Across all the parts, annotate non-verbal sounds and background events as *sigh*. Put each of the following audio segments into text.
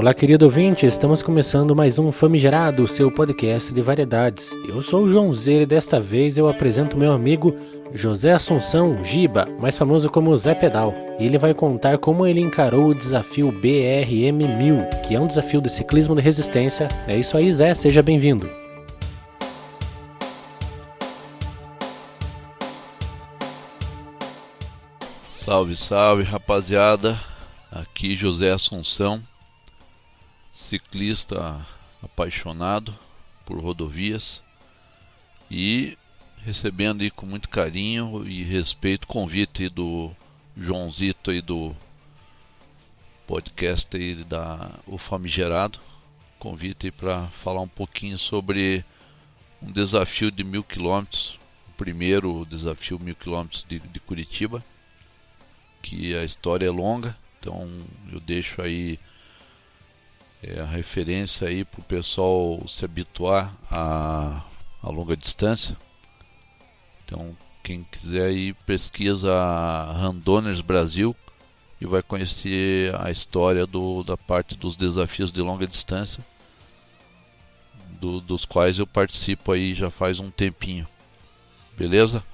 Olá, querido ouvinte, estamos começando mais um Famigerado, seu podcast de variedades. Eu sou o João Zeira e desta vez eu apresento meu amigo José Assunção Giba, mais famoso como Zé Pedal. E ele vai contar como ele encarou o desafio BRM 1000, que é um desafio de ciclismo de resistência. É isso aí, Zé, seja bem-vindo. Salve, salve, rapaziada. Aqui José Assunção ciclista apaixonado por rodovias e recebendo aí com muito carinho e respeito o convite do Joãozito aí do podcast aí da O Famigerado, convite para falar um pouquinho sobre um desafio de mil quilômetros, o primeiro desafio mil quilômetros de, de Curitiba, que a história é longa, então eu deixo aí é a referência aí para o pessoal se habituar a, a longa distância. Então, quem quiser aí pesquisa Randoners Brasil e vai conhecer a história do, da parte dos desafios de longa distância, do, dos quais eu participo aí já faz um tempinho. Beleza?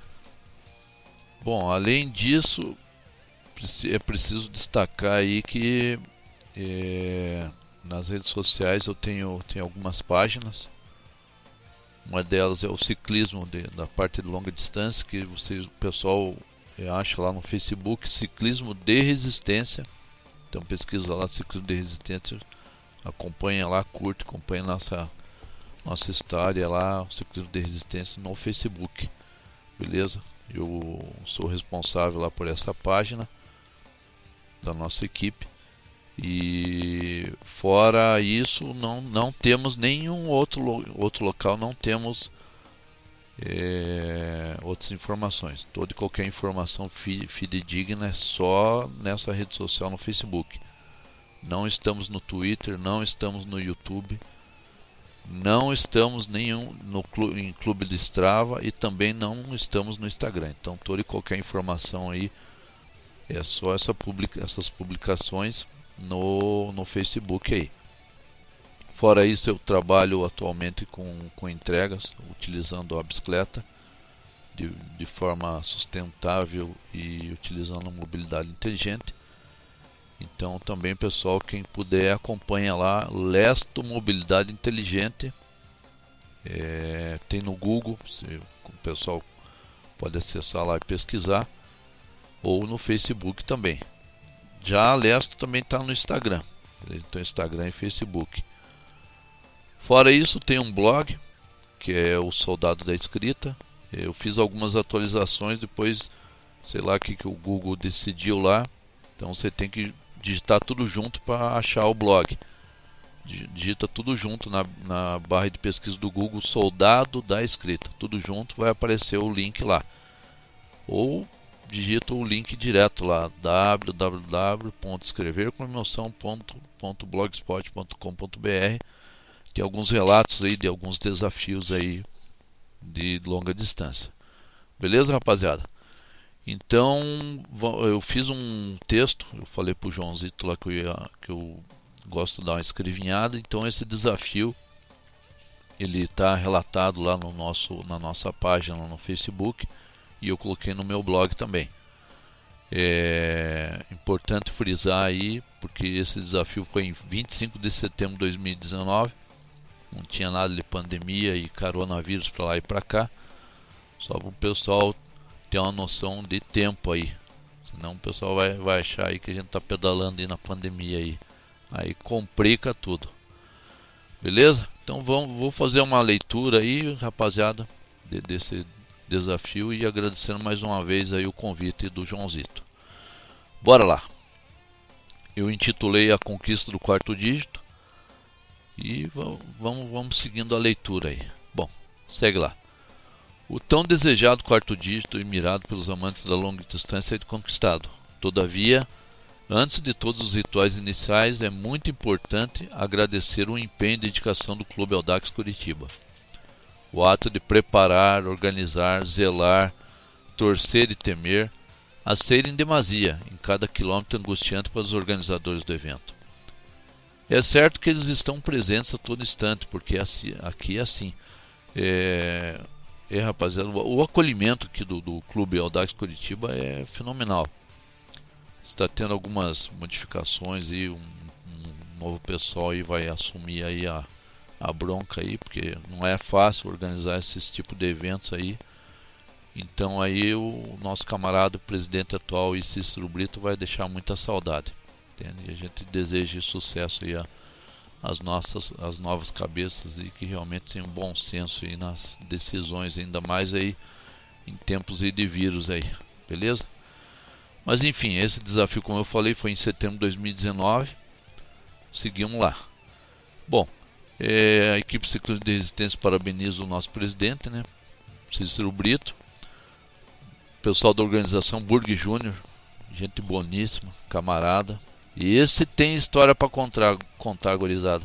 Bom, além disso, é preciso destacar aí que é, nas redes sociais eu tenho, tenho algumas páginas. Uma delas é o ciclismo de, da parte de longa distância, que vocês, o pessoal eh, acha lá no Facebook, ciclismo de resistência. Então pesquisa lá ciclismo de resistência, acompanha lá, curte, acompanha nossa nossa história lá, o ciclismo de resistência no Facebook. Beleza? Eu sou responsável lá por essa página da nossa equipe. E fora isso, não, não temos nenhum outro, outro local, não temos é, outras informações. Toda e qualquer informação fidedigna é só nessa rede social no Facebook. Não estamos no Twitter, não estamos no YouTube, não estamos nenhum no em Clube de Strava e também não estamos no Instagram. Então toda e qualquer informação aí é só essa publica, essas publicações no, no Facebook aí. Fora isso, eu trabalho atualmente com, com entregas, utilizando a bicicleta de, de forma sustentável e utilizando a mobilidade inteligente. Então, também, pessoal, quem puder, acompanha lá Lesto Mobilidade Inteligente. É, tem no Google, se, o pessoal pode acessar lá e pesquisar, ou no Facebook também. Já a Lesto também está no Instagram. Então Instagram e Facebook. Fora isso, tem um blog, que é o Soldado da Escrita. Eu fiz algumas atualizações, depois, sei lá o que, que o Google decidiu lá. Então você tem que digitar tudo junto para achar o blog. Digita tudo junto na, na barra de pesquisa do Google, Soldado da Escrita. Tudo junto, vai aparecer o link lá. Ou digita o link direto lá www.escrevercomemoção.blogspot.com.br tem alguns relatos aí de alguns desafios aí de longa distância. Beleza rapaziada? Então eu fiz um texto eu falei pro Joãozito lá que eu, ia, que eu gosto de dar uma escrevinhada. Então esse desafio ele está relatado lá no nosso na nossa página no Facebook e eu coloquei no meu blog também. É importante frisar aí, porque esse desafio foi em 25 de setembro de 2019, não tinha nada de pandemia e coronavírus para lá e para cá, só para o pessoal ter uma noção de tempo aí, senão o pessoal vai, vai achar aí que a gente está pedalando aí na pandemia aí, aí complica tudo, beleza? Então vamos, vou fazer uma leitura aí, rapaziada, de, desse desafio e agradecendo mais uma vez aí o convite do Joãozito. Bora lá. Eu intitulei A Conquista do Quarto Dígito e vamos, vamos seguindo a leitura aí. Bom, segue lá. O tão desejado quarto dígito e mirado pelos amantes da longa distância é conquistado. Todavia, antes de todos os rituais iniciais, é muito importante agradecer o empenho e dedicação do Clube Audax Curitiba o ato de preparar, organizar, zelar, torcer e temer, a ser em demasia em cada quilômetro angustiante para os organizadores do evento. É certo que eles estão presentes a todo instante, porque aqui é assim. É, é rapaziada, o acolhimento aqui do, do Clube Audax Curitiba é fenomenal. Está tendo algumas modificações e um, um novo pessoal aí vai assumir aí a, a bronca aí, porque não é fácil organizar esses tipo de eventos aí. Então aí o nosso camarada, o presidente atual, e Cícero Brito, vai deixar muita saudade. Entende? E a gente deseja sucesso aí as nossas as novas cabeças e que realmente tenham bom senso aí nas decisões, ainda mais aí em tempos aí de vírus aí, beleza? Mas enfim, esse desafio, como eu falei, foi em setembro de 2019. Seguimos lá. Bom, é, a equipe Ciclismo de Resistência parabeniza o nosso presidente, né? Cícero Brito, pessoal da organização Burg Júnior, gente boníssima, camarada. E esse tem história para contar, contar, gorizada.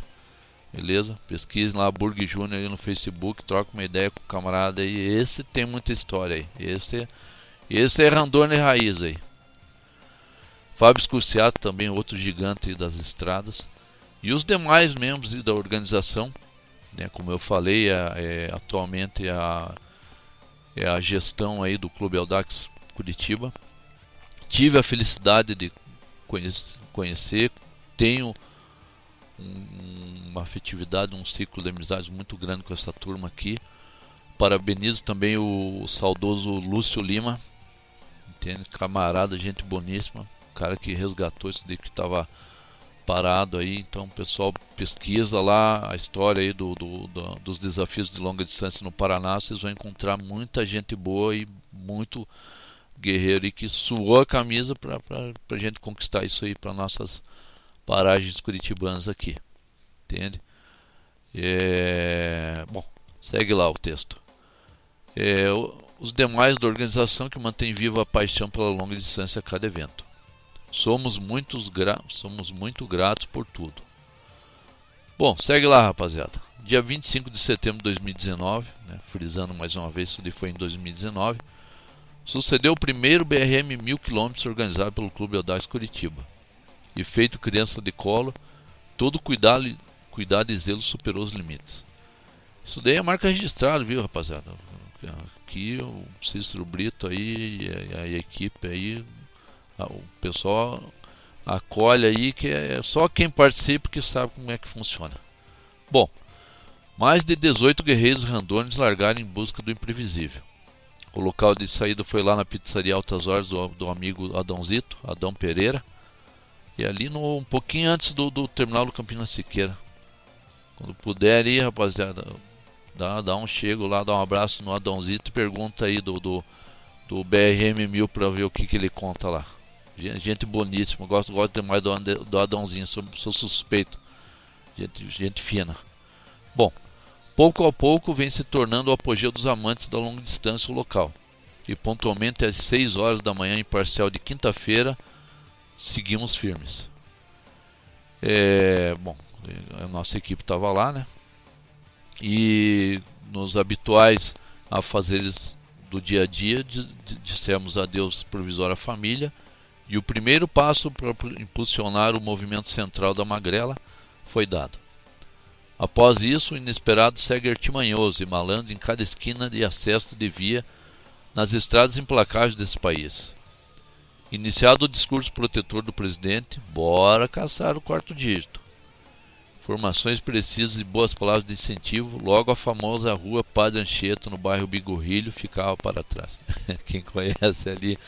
Beleza? Pesquise lá Burg Júnior no Facebook, troca uma ideia com o camarada aí. Esse tem muita história aí. Esse, esse é Randone Raiz aí. Fábio Scusiato também, outro gigante das estradas. E os demais membros da organização, né, como eu falei, é, é atualmente a é a gestão aí do Clube Audax Curitiba. Tive a felicidade de conhecer, tenho um, uma afetividade, um ciclo de amizade muito grande com essa turma aqui. Parabenizo também o, o saudoso Lúcio Lima, entende? camarada, gente boníssima, cara que resgatou isso daí que estava parado aí. Então, pessoal, pesquisa lá a história aí do, do, do, dos desafios de longa distância no Paraná. Vocês vão encontrar muita gente boa e muito guerreiro e que suou a camisa para a gente conquistar isso aí para nossas paragens curitibanas aqui. Entende? É, bom, segue lá o texto. É, os demais da organização que mantém viva a paixão pela longa distância a cada evento. Somos, muitos gra somos muito gratos por tudo. Bom, segue lá, rapaziada. Dia 25 de setembro de 2019, né, frisando mais uma vez, isso foi em 2019, sucedeu o primeiro BRM 1000 km organizado pelo Clube Audax Curitiba. E feito criança de colo, todo cuidado, cuidado e zelo superou os limites. Isso daí é marca registrada, viu, rapaziada? Aqui o Cícero Brito aí e a, a equipe aí o pessoal acolhe aí que é só quem participa que sabe como é que funciona. Bom, mais de 18 guerreiros randones largaram em busca do imprevisível. O local de saída foi lá na pizzaria Altas Horas do, do amigo Adãozito, Adão Pereira, e ali no, um pouquinho antes do, do terminal do Campinas Siqueira. Quando puder ir, rapaziada, dá, dá um chego lá, dá um abraço no Adãozito e pergunta aí do, do, do BRM 1000 para ver o que, que ele conta lá. Gente boníssima, gosto, gosto demais do, do Adãozinho, sou, sou suspeito. Gente, gente fina. Bom, pouco a pouco vem se tornando o apogeu dos amantes da longa distância local. E pontualmente às 6 horas da manhã, em parcial de quinta-feira, seguimos firmes. É, bom, a nossa equipe estava lá, né? E nos habituais afazeres do dia a dia, dissemos adeus provisório à família e o primeiro passo para impulsionar o movimento central da magrela foi dado. Após isso, o inesperado segue artimanhoso e malandro em cada esquina de acesso de via nas estradas implacáveis desse país. Iniciado o discurso protetor do presidente, bora caçar o quarto dígito. Informações precisas e boas palavras de incentivo, logo a famosa rua Padre Anchieta, no bairro Bigorrilho, ficava para trás. *laughs* Quem conhece ali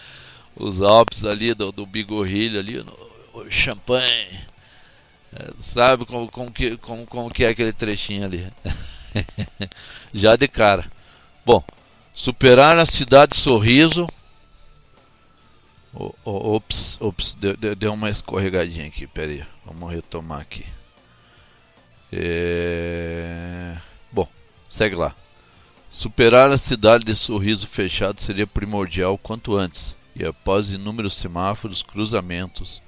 os Alpes ali do, do Bigorrilho ali, no, o champanhe. É, sabe como, como, que, como, como que é aquele trechinho ali? *laughs* Já de cara. Bom, superar a cidade Sorriso. Ops, ops, deu, deu, deu, uma escorregadinha aqui, peraí, vamos retomar aqui. É... Bom, segue lá. Superar a cidade de sorriso fechado seria primordial quanto antes e após inúmeros semáforos, cruzamentos,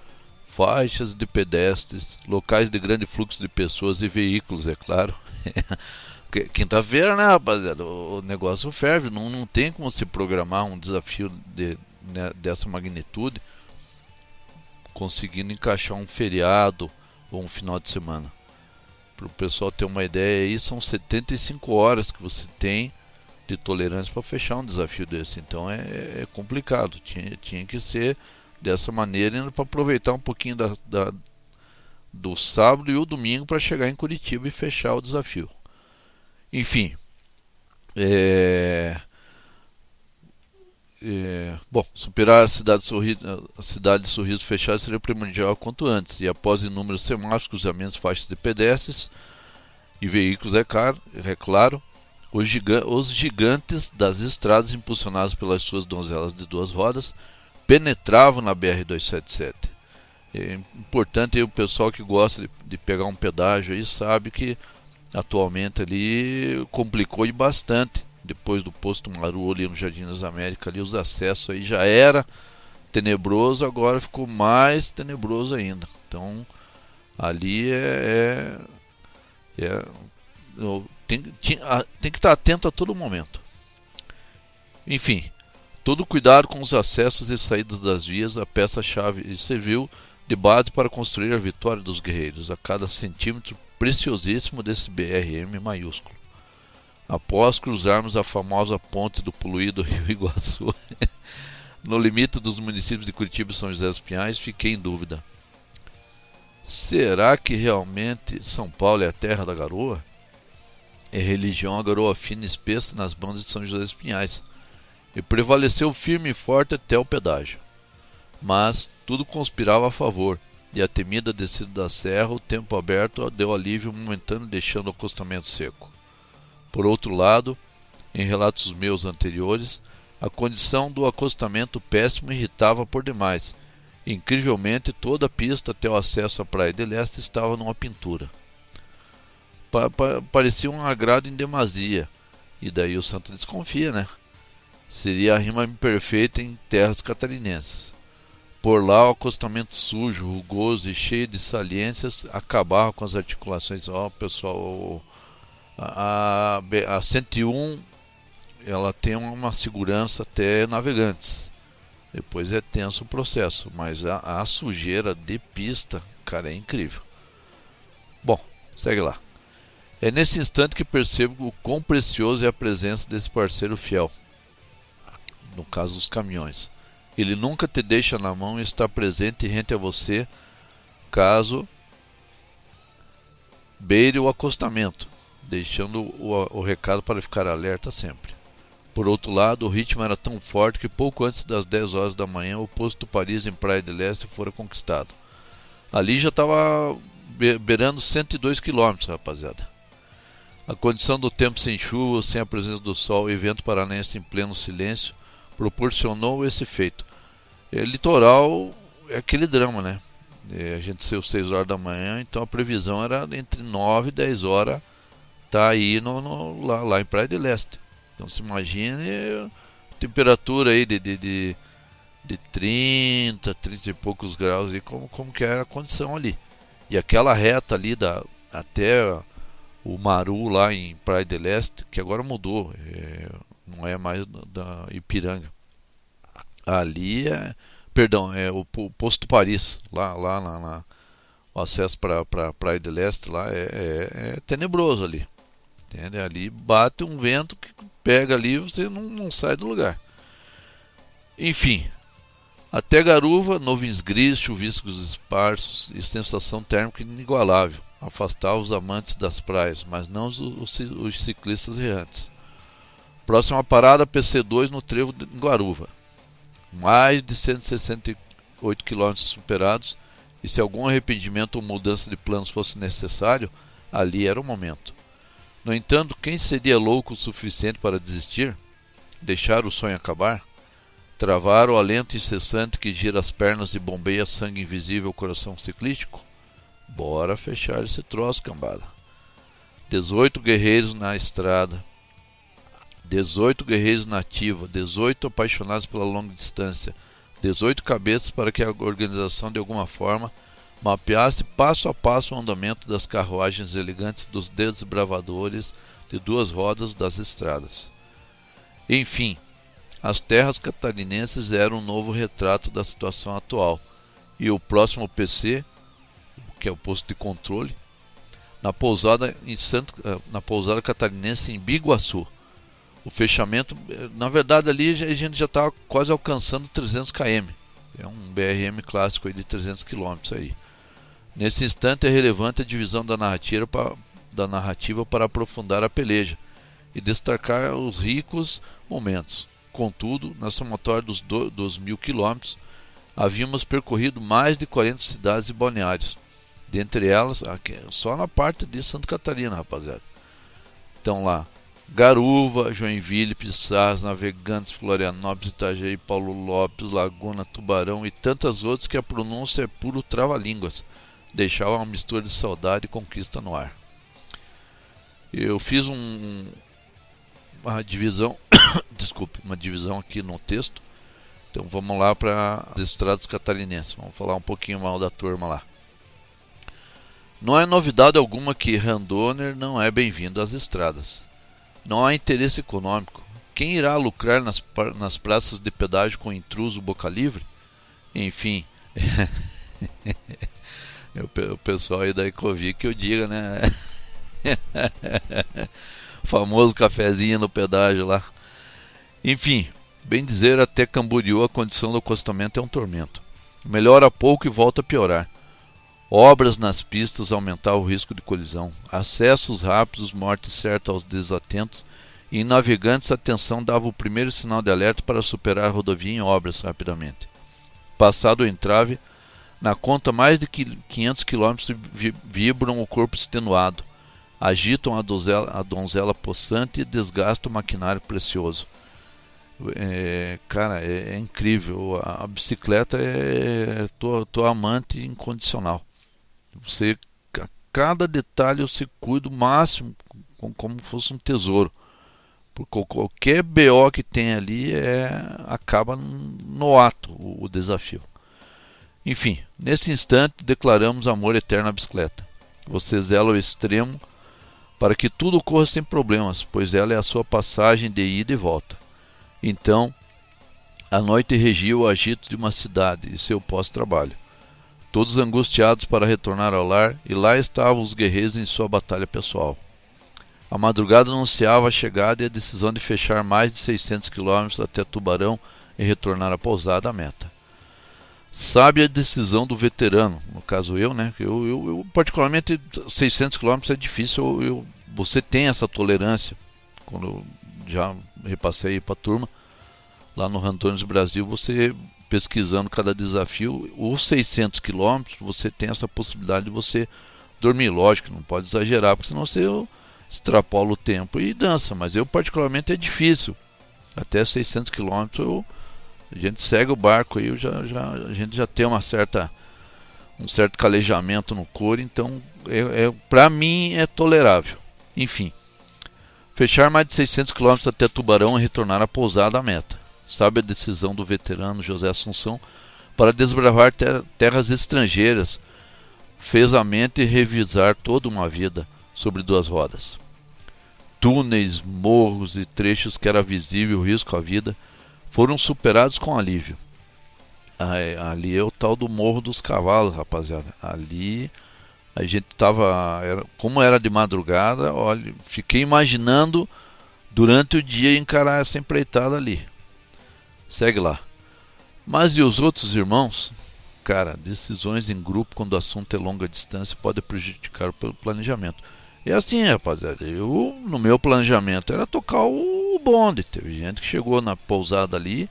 faixas de pedestres, locais de grande fluxo de pessoas e veículos, é claro. *laughs* Quinta-feira, né, rapaziada? O negócio ferve, não, não tem como se programar um desafio de, né, dessa magnitude, conseguindo encaixar um feriado ou um final de semana. Para o pessoal ter uma ideia aí, são 75 horas que você tem de tolerância para fechar um desafio desse. Então é, é complicado. Tinha, tinha que ser dessa maneira para aproveitar um pouquinho da, da, do sábado e o domingo para chegar em Curitiba e fechar o desafio. Enfim, é, é, bom, superar a cidade, de Sorriso, a cidade de Sorriso fechada seria primordial quanto antes, e após inúmeros semáforos, cruzamentos, faixas de pedestres e veículos, é, caro, é claro, os, gigantes das estradas impulsionados pelas suas donzelas de duas rodas penetravam na BR-277. É importante o pessoal que gosta de, de, pegar um pedágio aí sabe que atualmente ali complicou bastante depois do posto Maru ali no Jardim das Américas ali os acessos aí já era tenebroso agora ficou mais tenebroso ainda então ali é, é, é tem, tem, que estar atento a todo momento enfim todo cuidado com os acessos e saídas das vias a peça-chave serviu de base para construir a vitória dos guerreiros a cada centímetro preciosíssimo desse BRM maiúsculo. Após cruzarmos a famosa ponte do poluído *laughs* Rio Iguaçu, *laughs* no limite dos municípios de Curitiba e São José dos Pinhais, fiquei em dúvida. Será que realmente São Paulo é a terra da garoa? É religião a garoa fina e espessa nas bandas de São José dos Pinhais, e prevaleceu firme e forte até o pedágio. Mas tudo conspirava a favor, e a temida descida da serra, o tempo aberto deu alívio momentâneo, deixando o acostamento seco. Por outro lado, em relatos meus anteriores, a condição do acostamento péssimo irritava por demais. Incrivelmente, toda a pista até o acesso à Praia de Leste estava numa pintura. Pa pa parecia um agrado em demasia, e daí o santo desconfia, né? Seria a rima perfeita em terras catarinenses. Por lá, o acostamento sujo, rugoso e cheio de saliências acabava com as articulações. Ó, pessoal, a, a, a 101 ela tem uma segurança até navegantes. Depois é tenso o processo, mas a, a sujeira de pista, cara, é incrível. Bom, segue lá. É nesse instante que percebo o quão precioso é a presença desse parceiro fiel. No caso dos caminhões. Ele nunca te deixa na mão e está presente e rente a você caso beire o acostamento, deixando o, o recado para ficar alerta sempre. Por outro lado, o ritmo era tão forte que pouco antes das 10 horas da manhã o posto Paris em Praia de Leste fora conquistado. Ali já estava beirando 102 km, rapaziada. A condição do tempo sem chuva, sem a presença do sol e vento paranense em pleno silêncio proporcionou esse feito. É, litoral é aquele drama, né? É, a gente saiu 6 horas da manhã, então a previsão era entre 9 e 10 horas tá aí no, no lá, lá, em Praia de Leste. Então se imagine temperatura aí de, de, de, de 30, 30 e poucos graus e como, como que era a condição ali. E aquela reta ali da, até o Maru lá em Praia de Leste, que agora mudou, é, não é mais da Ipiranga. Ali é, perdão, é o, o posto Paris, lá, lá na, na o acesso para pra Praia de Leste lá é, é, é, tenebroso ali. Entende? Ali bate um vento que pega ali e você não, não sai do lugar. Enfim, até Garuva, nuvens grises, chuviscos esparsos e sensação térmica inigualável. Afastava os amantes das praias, mas não os, os, os ciclistas errantes. Próxima parada, PC2 no trevo de Guaruva. Mais de 168 km superados, e se algum arrependimento ou mudança de planos fosse necessário, ali era o momento. No entanto, quem seria louco o suficiente para desistir? Deixar o sonho acabar? Travar o alento incessante que gira as pernas e bombeia sangue invisível ao coração ciclístico? Bora fechar esse troço, cambada. 18 guerreiros na estrada, 18 guerreiros na ativa, 18 apaixonados pela longa distância, 18 cabeças para que a organização de alguma forma mapeasse passo a passo o andamento das carruagens elegantes dos desbravadores de duas rodas das estradas. Enfim, As terras catarinenses eram um novo retrato da situação atual. E o próximo PC, que é o posto de controle, na pousada em Santo, eh, na pousada catarinense em Biguaçu. O fechamento, eh, na verdade ali a gente já está quase alcançando 300 km. É um BRM clássico de 300 km aí. Nesse instante é relevante a divisão da narrativa para, da narrativa para aprofundar a peleja e destacar os ricos momentos. Contudo, na somatória dos, do, dos mil quilômetros, havíamos percorrido mais de 40 cidades e balneários, dentre elas, aqui, só na parte de Santa Catarina, rapaziada. Então lá, Garuva, Joinville, Pissarras, Navegantes, Florianópolis, Itajaí, Paulo Lopes, Laguna, Tubarão e tantas outras que a pronúncia é puro trava-línguas. Deixava uma mistura de saudade e conquista no ar. Eu fiz um, uma divisão, *coughs* desculpe, uma divisão aqui no texto. Então vamos lá para as estradas catarinenses. Vamos falar um pouquinho mal da turma lá. Não é novidade alguma que Randoner não é bem-vindo às estradas. Não há interesse econômico. Quem irá lucrar nas, nas praças de pedágio com intruso boca livre? Enfim. *laughs* o pessoal aí da Ecovic que eu diga, né? *laughs* famoso cafezinho no pedágio lá. Enfim, bem dizer, até Camboriú a condição do acostamento é um tormento. Melhora pouco e volta a piorar. Obras nas pistas aumentar o risco de colisão, acessos rápidos, morte certa aos desatentos, e em navegantes a atenção dava o primeiro sinal de alerta para superar a rodovia em obras rapidamente. Passado o entrave, na conta mais de 500 km vibram o corpo extenuado, agitam a donzela, a donzela possante e desgastam o maquinário precioso. É, cara, é, é, incrível. A, a bicicleta é tua, tua amante incondicional. Você, a cada detalhe você cuida o máximo, como, fosse um tesouro. Porque qualquer BO que tem ali é, acaba no ato o, o desafio. Enfim, nesse instante declaramos amor eterno à bicicleta. Você zela ao extremo para que tudo ocorra sem problemas, pois ela é a sua passagem de ida e volta. Então, a noite regia o agito de uma cidade e seu pós-trabalho todos angustiados para retornar ao lar, e lá estavam os guerreiros em sua batalha pessoal. A madrugada anunciava a chegada e a decisão de fechar mais de 600 quilômetros até Tubarão e retornar à pousada à meta. Sabe a decisão do veterano, no caso eu, né? Eu, eu, eu particularmente 600 quilômetros é difícil. Eu, você tem essa tolerância. Quando eu já repassei para a turma lá no Rantones Brasil, você pesquisando cada desafio, os 600 quilômetros, você tem essa possibilidade de você dormir. Lógico, não pode exagerar, porque senão você extrapola o tempo e dança. Mas eu, particularmente, é difícil. Até 600 quilômetros, a gente segue o barco aí, já, já, a gente já tem uma certa, um certo calejamento no couro, então, é, é para mim, é tolerável. Enfim, fechar mais de 600 quilômetros até Tubarão e retornar à pousada meta sabe a decisão do veterano José Assunção para desbravar ter terras estrangeiras, fez a mente revisar toda uma vida sobre duas rodas. Túneis, morros e trechos que era visível o risco à vida foram superados com alívio. Ali é o tal do Morro dos Cavalos, rapaziada. Ali a gente tava, era, como era de madrugada, olha, fiquei imaginando durante o dia encarar essa empreitada ali. Segue lá. Mas e os outros irmãos? Cara, decisões em grupo quando o assunto é longa distância pode prejudicar o planejamento. E assim, rapaziada, eu no meu planejamento era tocar o bonde. Teve gente que chegou na pousada ali,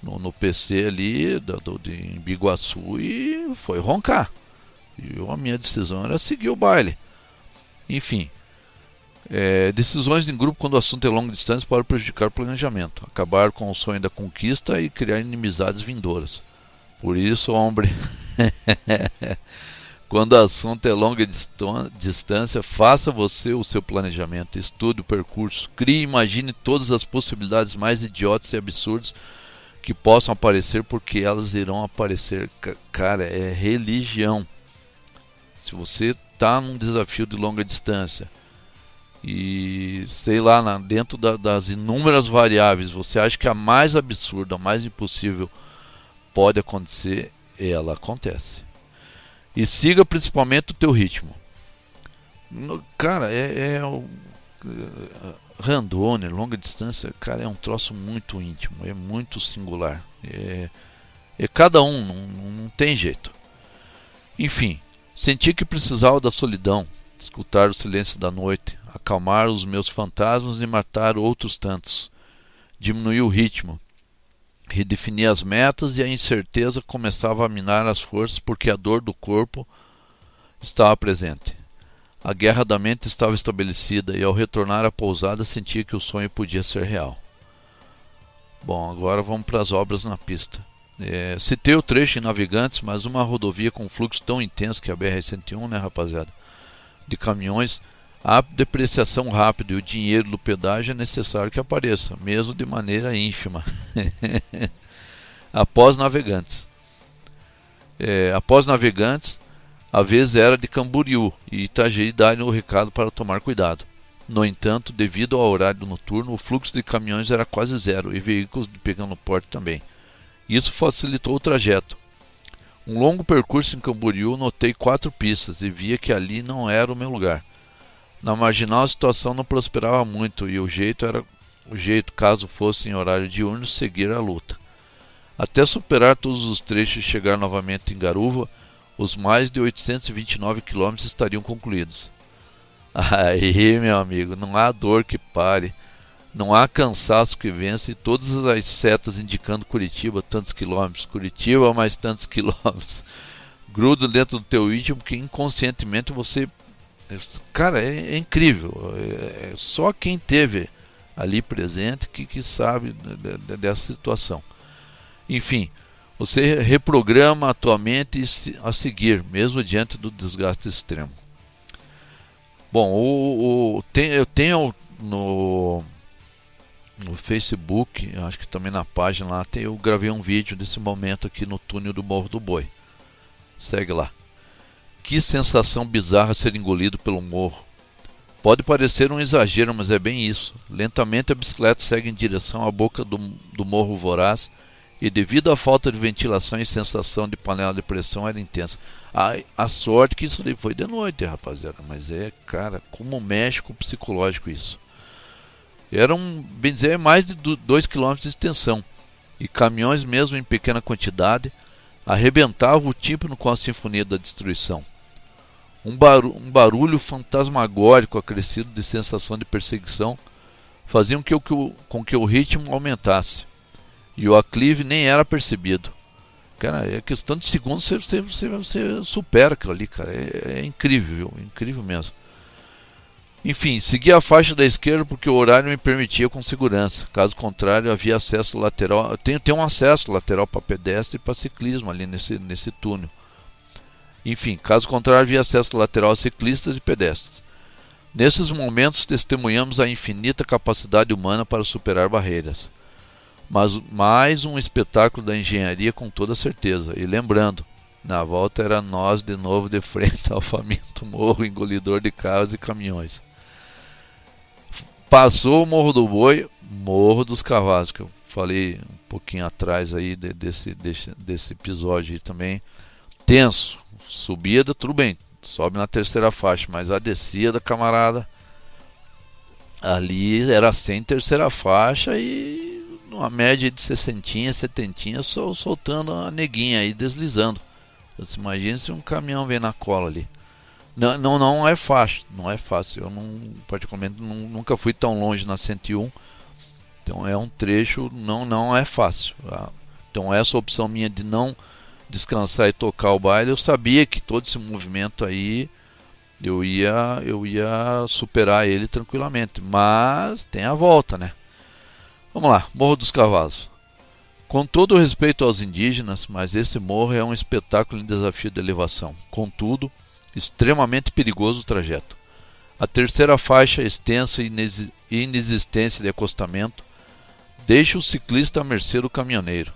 no, no PC ali do, do, de Biguaçu e foi roncar. E eu, a minha decisão era seguir o baile. Enfim, é, decisões em grupo quando o assunto é longa distância podem prejudicar o planejamento, acabar com o sonho da conquista e criar inimizades vindouras. Por isso, homem, *laughs* quando o assunto é longa distância, faça você o seu planejamento, estude o percurso, crie e imagine todas as possibilidades mais idiotas e absurdas que possam aparecer, porque elas irão aparecer. Cara, é religião. Se você está num desafio de longa distância, e sei lá, na, dentro da, das inúmeras variáveis, você acha que a mais absurda, a mais impossível pode acontecer, ela acontece. E siga principalmente o teu ritmo. No, cara, é, é o é, randone, longa distância, cara, é um troço muito íntimo, é muito singular. É, é cada um, não, não tem jeito. Enfim, senti que precisava da solidão, escutar o silêncio da noite, acalmar os meus fantasmas e matar outros tantos. Diminuir o ritmo, redefini as metas e a incerteza começava a minar as forças porque a dor do corpo estava presente. A guerra da mente estava estabelecida e ao retornar à pousada sentia que o sonho podia ser real. Bom, agora vamos para as obras na pista. É, citei o trecho em Navegantes, mas uma rodovia com fluxo tão intenso que a BR-101, né, rapaziada? De caminhões, a depreciação rápida e o dinheiro do pedágio é necessário que apareça, mesmo de maneira ínfima. *laughs* após Navegantes. É, após Navegantes, a vez era de Camboriú e Itajaí dá-lhe o recado para tomar cuidado. No entanto, devido ao horário noturno, o fluxo de caminhões era quase zero e veículos de pegando porte também. Isso facilitou o trajeto. Um longo percurso em Camboriú, notei quatro pistas e via que ali não era o meu lugar. Na marginal a situação não prosperava muito e o jeito era o jeito, caso fosse em horário diurno, seguir a luta. Até superar todos os trechos e chegar novamente em Garuva, os mais de 829 quilômetros estariam concluídos. *laughs* Aí, meu amigo, não há dor que pare, não há cansaço que vença e todas as setas indicando Curitiba tantos quilômetros, Curitiba mais tantos *laughs* quilômetros, grudam dentro do teu íntimo que inconscientemente você Cara, é, é incrível. É, é, só quem teve ali presente que, que sabe de, de, dessa situação. Enfim, você reprograma a tua mente a seguir, mesmo diante do desgaste extremo. Bom, o, o, tem, eu tenho no, no Facebook, acho que também na página lá, tem, eu gravei um vídeo desse momento aqui no túnel do Morro do Boi. Segue lá. Que sensação bizarra ser engolido pelo morro. Pode parecer um exagero, mas é bem isso. Lentamente a bicicleta segue em direção à boca do, do morro voraz e devido à falta de ventilação e sensação de panela de pressão era intensa. A, a sorte que isso foi de noite, rapaziada, mas é, cara, como mexe com o psicológico isso. Era um, bem dizer, mais de 2 km de extensão e caminhões mesmo em pequena quantidade arrebentavam o tímpano com a sinfonia da destruição. Um, baru um barulho fantasmagórico acrescido de sensação de perseguição faziam que o, com que o ritmo aumentasse. E o aclive nem era percebido. Cara, é questão de segundos você, você, você, você supera aquilo ali, cara. É, é incrível, viu? incrível mesmo. Enfim, segui a faixa da esquerda porque o horário me permitia com segurança. Caso contrário, havia acesso lateral. Tem, tem um acesso lateral para pedestre e para ciclismo ali nesse, nesse túnel. Enfim, caso contrário, havia acesso lateral a ciclistas e pedestres. Nesses momentos, testemunhamos a infinita capacidade humana para superar barreiras. Mas mais um espetáculo da engenharia com toda certeza. E lembrando, na volta era nós de novo de frente ao faminto morro engolidor de carros e caminhões. Passou o Morro do Boi, Morro dos Cavalos, que eu falei um pouquinho atrás aí de, desse, desse, desse episódio aí também. Tenso, subida, tudo bem, sobe na terceira faixa, mas a descida, camarada, ali era sem terceira faixa e uma média de 60, 70, sol, soltando a neguinha aí, deslizando. Você imagina se um caminhão vem na cola ali. Não, não, não é fácil, não é fácil. Eu não, particularmente não, nunca fui tão longe na 101. Então é um trecho, não, não é fácil. Tá? Então essa opção minha de não descansar e tocar o baile, eu sabia que todo esse movimento aí eu ia eu ia superar ele tranquilamente, mas tem a volta, né? Vamos lá, Morro dos Cavalos. Com todo o respeito aos indígenas, mas esse morro é um espetáculo em desafio de elevação. Contudo, extremamente perigoso o trajeto. A terceira faixa, extensa e inexistência de acostamento, deixa o ciclista à mercê do caminhoneiro.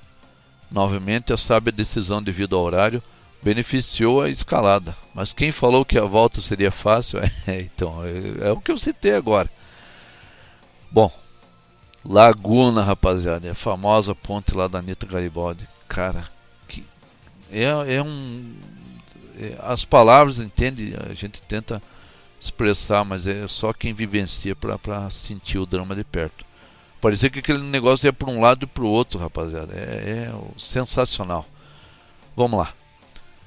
Novamente, a sábia decisão devido ao horário, beneficiou a escalada. Mas quem falou que a volta seria fácil? *laughs* É, então, é, é o que eu citei agora. Bom, Laguna, rapaziada, é a famosa ponte lá da Anitta Garibaldi. Cara, que é, é um. É, as palavras, entende? A gente tenta expressar, mas é só quem vivencia para sentir o drama de perto. Parecia que aquele negócio ia para um lado e para o outro, rapaziada. É, é sensacional. Vamos lá.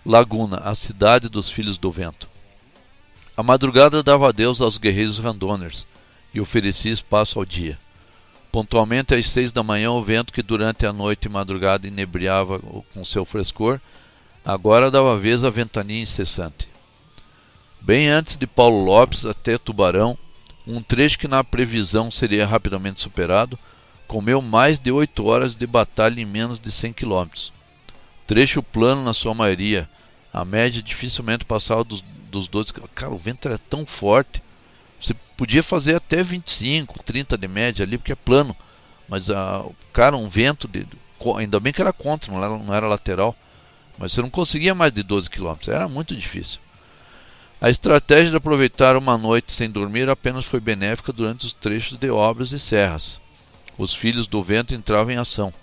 Laguna, a cidade dos filhos do vento. A madrugada dava adeus aos guerreiros randoners e oferecia espaço ao dia. Pontualmente às seis da manhã, o vento que durante a noite e madrugada inebriava com seu frescor, agora dava vez à ventania incessante. Bem antes de Paulo Lopes até Tubarão, um trecho que na previsão seria rapidamente superado, comeu mais de oito horas de batalha em menos de 100 quilômetros. Trecho plano na sua maioria, a média dificilmente passava dos, dos 12 Cara, o vento era tão forte você podia fazer até 25, 30 de média ali, porque é plano. Mas, a, cara, um vento, de, ainda bem que era contra, não era, não era lateral. Mas você não conseguia mais de 12 km, era muito difícil. A estratégia de aproveitar uma noite sem dormir apenas foi benéfica durante os trechos de obras e serras. Os filhos do vento entravam em ação.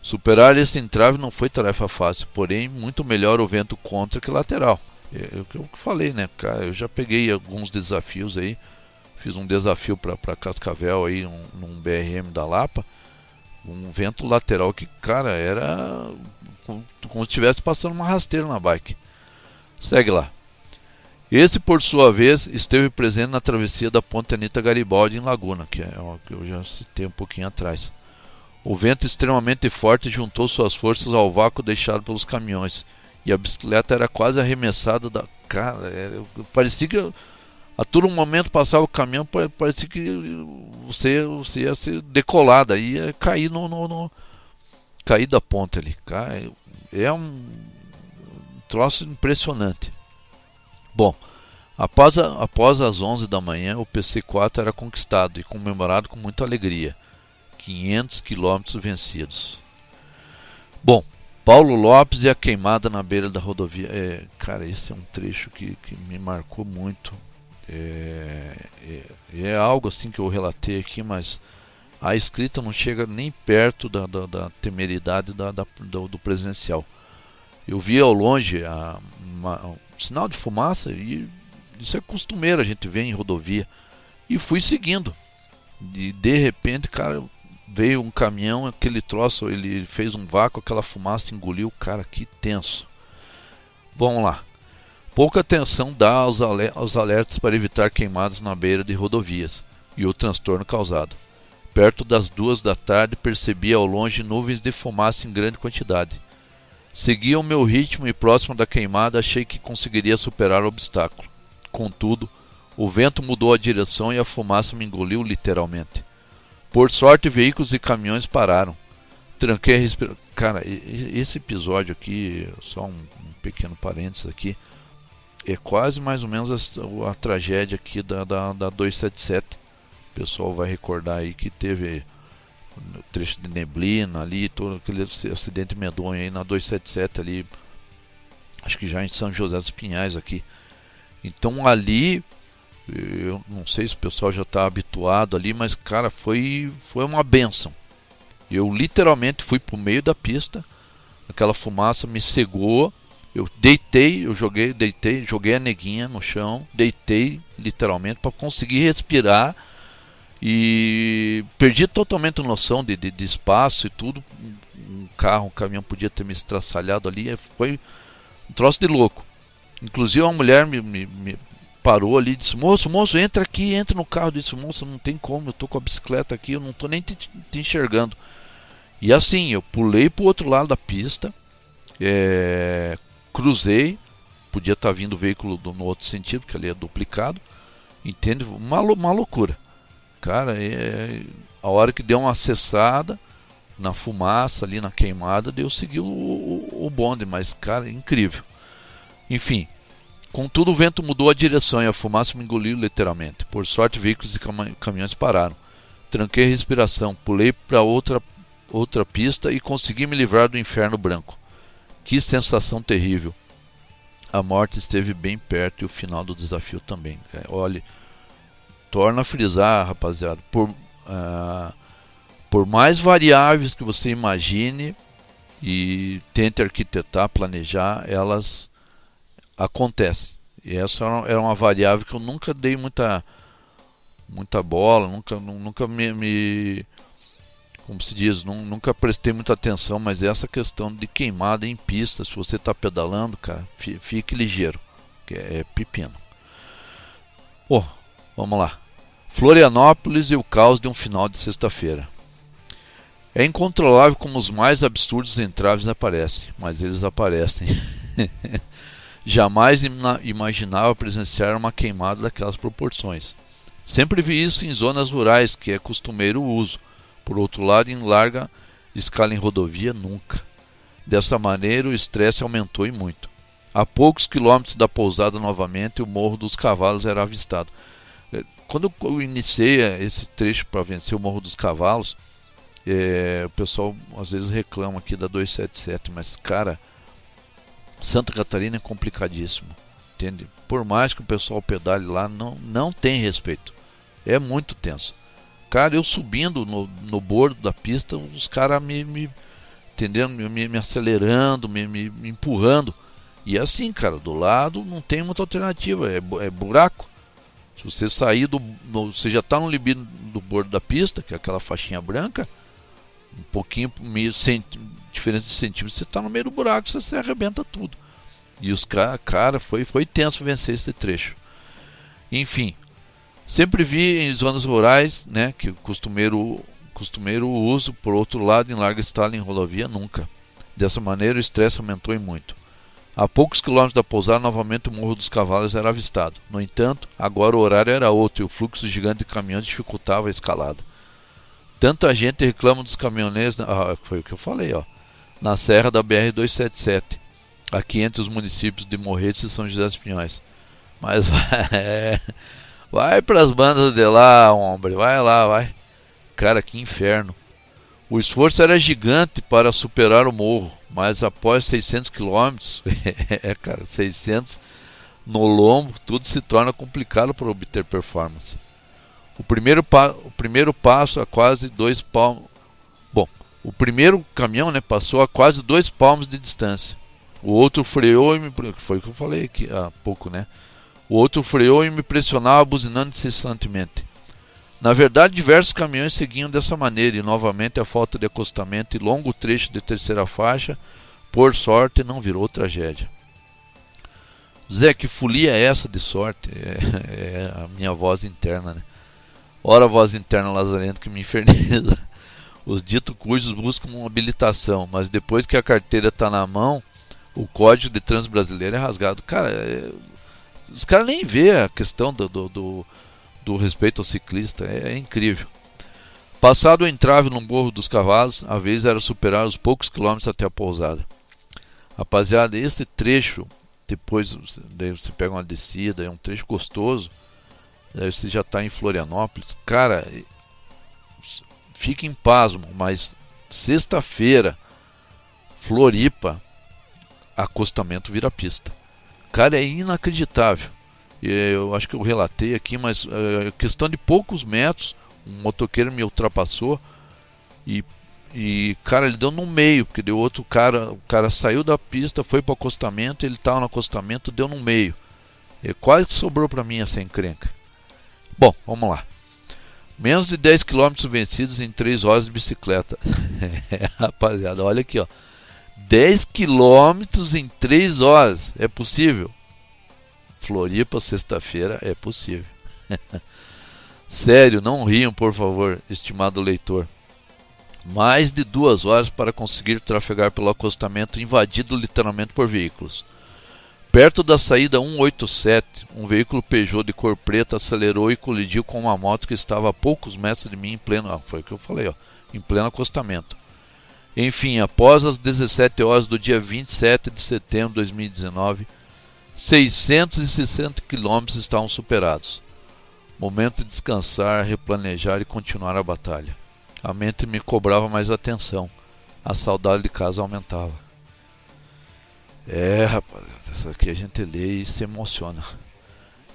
Superar esse entrave não foi tarefa fácil, porém muito melhor o vento contra que lateral. É, é o que eu falei, né, cara? Eu já peguei alguns desafios aí Fiz um desafio para Cascavel aí, um, num BRM da Lapa. Um vento lateral que, cara, era como, se estivesse passando uma rasteira na bike. Segue lá. Esse, por sua vez, esteve presente na travessia da Ponte Anita Garibaldi em Laguna, que é o que eu já citei um pouquinho atrás. O vento extremamente forte juntou suas forças ao vácuo deixado pelos caminhões, e a bicicleta era quase arremessada da. Cara, era, parecia que a todo momento passava o caminhão, parecia que você, você ia ser decolada, ia cair no, no, no cair da ponta ali. É um troço impressionante. Bom, após, a, após as 11 da manhã, o PC4 era conquistado e comemorado com muita alegria. 500 quilômetros vencidos. Bom, Paulo Lopes e a queimada na beira da rodovia. É, cara, esse é um trecho que, que me marcou muito. É, é, é, algo assim que eu relatei aqui, mas a escrita não chega nem perto da, da, da temeridade da, da do, do, presencial. Eu vi ao longe a, uma, um sinal de fumaça e isso é costumeiro a gente ver em rodovia. E fui seguindo. E de repente, cara, veio um caminhão, aquele troço, ele fez um vácuo, aquela fumaça engoliu, cara, que tenso. Vamos lá. Pouca atenção dá aos, aos alertas para evitar queimadas na beira de rodovias e o transtorno causado. Perto das duas da tarde percebi ao longe nuvens de fumaça em grande quantidade. Seguia o meu ritmo e próximo da queimada achei que conseguiria superar o obstáculo. Contudo, o vento mudou a direção e a fumaça me engoliu literalmente. Por sorte, veículos e caminhões pararam. Tranquei a respiração. Cara, esse episódio aqui, só um, um pequeno parênteses aqui é quase mais ou menos a, a tragédia aqui da, da, da 277. O pessoal vai recordar aí que teve o trecho de neblina ali, todo aquele acidente medonho aí na 277 ali, acho que já em São José dos Pinhais aqui. Então ali, eu não sei se o pessoal já está habituado ali, mas cara, foi, foi uma benção. Eu literalmente fui pro meio da pista, aquela fumaça me cegou eu deitei, eu joguei, deitei, joguei a neguinha no chão, deitei literalmente para conseguir respirar e perdi totalmente noção de, de, de, espaço e tudo. Um carro, um caminhão podia ter me estraçalhado ali, foi um troço de louco. Inclusive uma mulher me, me, me parou ali e disse: Moço, moço, entra aqui, entra no carro. Eu disse: Moço, não tem como, eu tô com a bicicleta aqui, eu não tô nem te, te enxergando. E assim, eu pulei pro outro lado da pista, é, cruzei, podia estar tá vindo o veículo do, no outro sentido, porque ali é duplicado, entende? Uma, uma loucura. Cara, é, a hora que deu uma cessada na fumaça, ali na queimada, deu seguir o, o, bonde, mas, cara, incrível. Enfim, contudo o vento mudou a direção e a fumaça me engoliu literalmente. Por sorte, veículos e caminhões pararam. Tranquei a respiração, pulei para outra, outra pista e consegui me livrar do inferno branco. Que sensação terrível. a morte esteve bem perto e o final do desafio também. Olhe, torna a frisar, rapaziada, por, uh, por mais variáveis que você imagine e tente arquitetar, planejar, elas acontecem. E essa era uma variável que eu nunca dei muita muita bola, nunca, nunca me, me como se diz, nunca prestei muita atenção, mas essa questão de queimada em pista, se você está pedalando, cara, fique ligeiro, que é pepino. Pô, vamos lá. Florianópolis e o caos de um final de sexta-feira. É incontrolável como os mais absurdos entraves aparecem, mas eles aparecem. *laughs* Jamais imaginava presenciar uma queimada daquelas proporções. Sempre vi isso em zonas rurais, que é costumeiro o uso. Por outro lado, em larga escala em rodovia, nunca. Dessa maneira, o estresse aumentou e muito. A poucos quilômetros da pousada novamente, o Morro dos Cavalos era avistado. Quando eu iniciei é, esse trecho para vencer o Morro dos Cavalos, é, o pessoal às vezes reclama aqui da 277, mas cara, Santa Catarina é complicadíssimo, entende? Por mais que o pessoal pedale lá, não, não tem respeito. É muito tenso. Cara, eu subindo no, no bordo da pista, os caras me, me entendendo, me, me acelerando, me, me, me, empurrando. E é assim, cara, do lado não tem muita alternativa, é, é buraco. Se você sair do. No, você já está no limite do bordo da pista, que é aquela faixinha branca, um pouquinho, meio cent, diferença de centímetros, você está no meio do buraco, você se arrebenta tudo. E os cara, cara, foi, foi tenso vencer esse trecho. Enfim, Sempre vi em zonas rurais, né, que costumeiro, costumeiro uso, por outro lado, em larga escala em rodovia, nunca. Dessa maneira, o estresse aumentou e muito. A poucos quilômetros da pousada, novamente o Morro dos Cavalos era avistado. No entanto, agora o horário era outro e o fluxo gigante de caminhões dificultava a escalada. Tanta gente reclama dos caminhoneiros, ah, foi o que eu falei, ó, na serra da BR-277, aqui entre os municípios de Morretes e São José dos Pinhões. Mas *laughs* é, Vai pras bandas de lá, homem. Vai lá, vai. Cara, que inferno. O esforço era gigante para superar o morro, mas após 600 quilômetros, *laughs* é, cara, 600 no lombo, tudo se torna complicado para obter performance. O primeiro, o primeiro passo a quase dois palmos. Bom, o primeiro caminhão né, passou a quase dois palmos de distância. O outro freou e me. Foi o que eu falei aqui há pouco, né? O outro freou e me pressionava, buzinando incessantemente. Na verdade, diversos caminhões seguiam dessa maneira e novamente a falta de acostamento e longo trecho de terceira faixa, por sorte, não virou tragédia. Zé, que folia é essa de sorte? É, *laughs* é a minha voz interna, né? Ora, voz interna lazarento que me inferniza. Os dito cujos buscam uma habilitação, mas depois que a carteira está na mão, o código de trânsito brasileiro é rasgado. Cara, é, os caras nem vê a questão do, do, do, do respeito ao ciclista. É, é, incrível. Passado o entrave no Morro dos Cavalos, a vez era superar os poucos quilômetros até a pousada. Rapaziada, esse trecho, depois daí você pega uma descida, é um trecho gostoso. Daí você já está em Florianópolis. Cara, fique em pasmo, mas sexta-feira, Floripa, acostamento vira pista. Cara, é inacreditável. Eu acho que eu relatei aqui, mas é, questão de poucos metros, um motoqueiro me ultrapassou e, e cara, ele deu no meio, porque deu outro cara, o cara saiu da pista, foi para o acostamento, ele estava no acostamento, deu no meio. E quase sobrou para mim essa encrenca. Bom, vamos lá. Menos de 10 km vencidos em 3 horas de bicicleta. *laughs* é, rapaziada, olha aqui, ó. 10 quilômetros em 3 horas. É possível? Floripa, sexta-feira, é possível. *laughs* Sério, não riam, por favor, estimado leitor. Mais de duas horas para conseguir trafegar pelo acostamento invadido literalmente por veículos. Perto da saída 187, um veículo Peugeot de cor preta acelerou e colidiu com uma moto que estava a poucos metros de mim em pleno. Ah, foi o que eu falei, ó, em pleno acostamento. Enfim, após as 17 horas do dia 27 de setembro de 2019, 660 quilômetros estavam superados. Momento de descansar, replanejar e continuar a batalha. A mente me cobrava mais atenção. A saudade de casa aumentava. É, rapaz, essa aqui a gente lê e se emociona.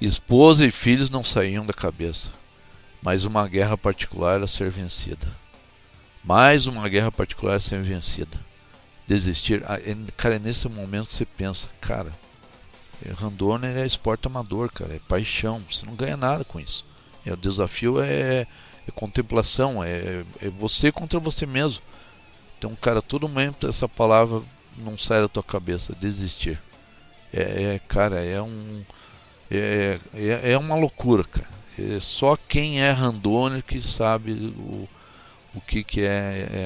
Esposa e filhos não saíam da cabeça, mas uma guerra particular a ser vencida. Mais uma guerra particular a ser vencida. Desistir. Ah, é, cara, é nesse momento que você pensa, cara, Randonner é esporte amador, cara, é paixão. Você não ganha nada com isso. É, o desafio é, é contemplação, é, é, você contra você mesmo. Então, cara, todo momento essa palavra não sai da tua cabeça, desistir. É, é cara, é um é, é, é uma loucura, cara. É só quem é randônico que sabe o, o que, que é,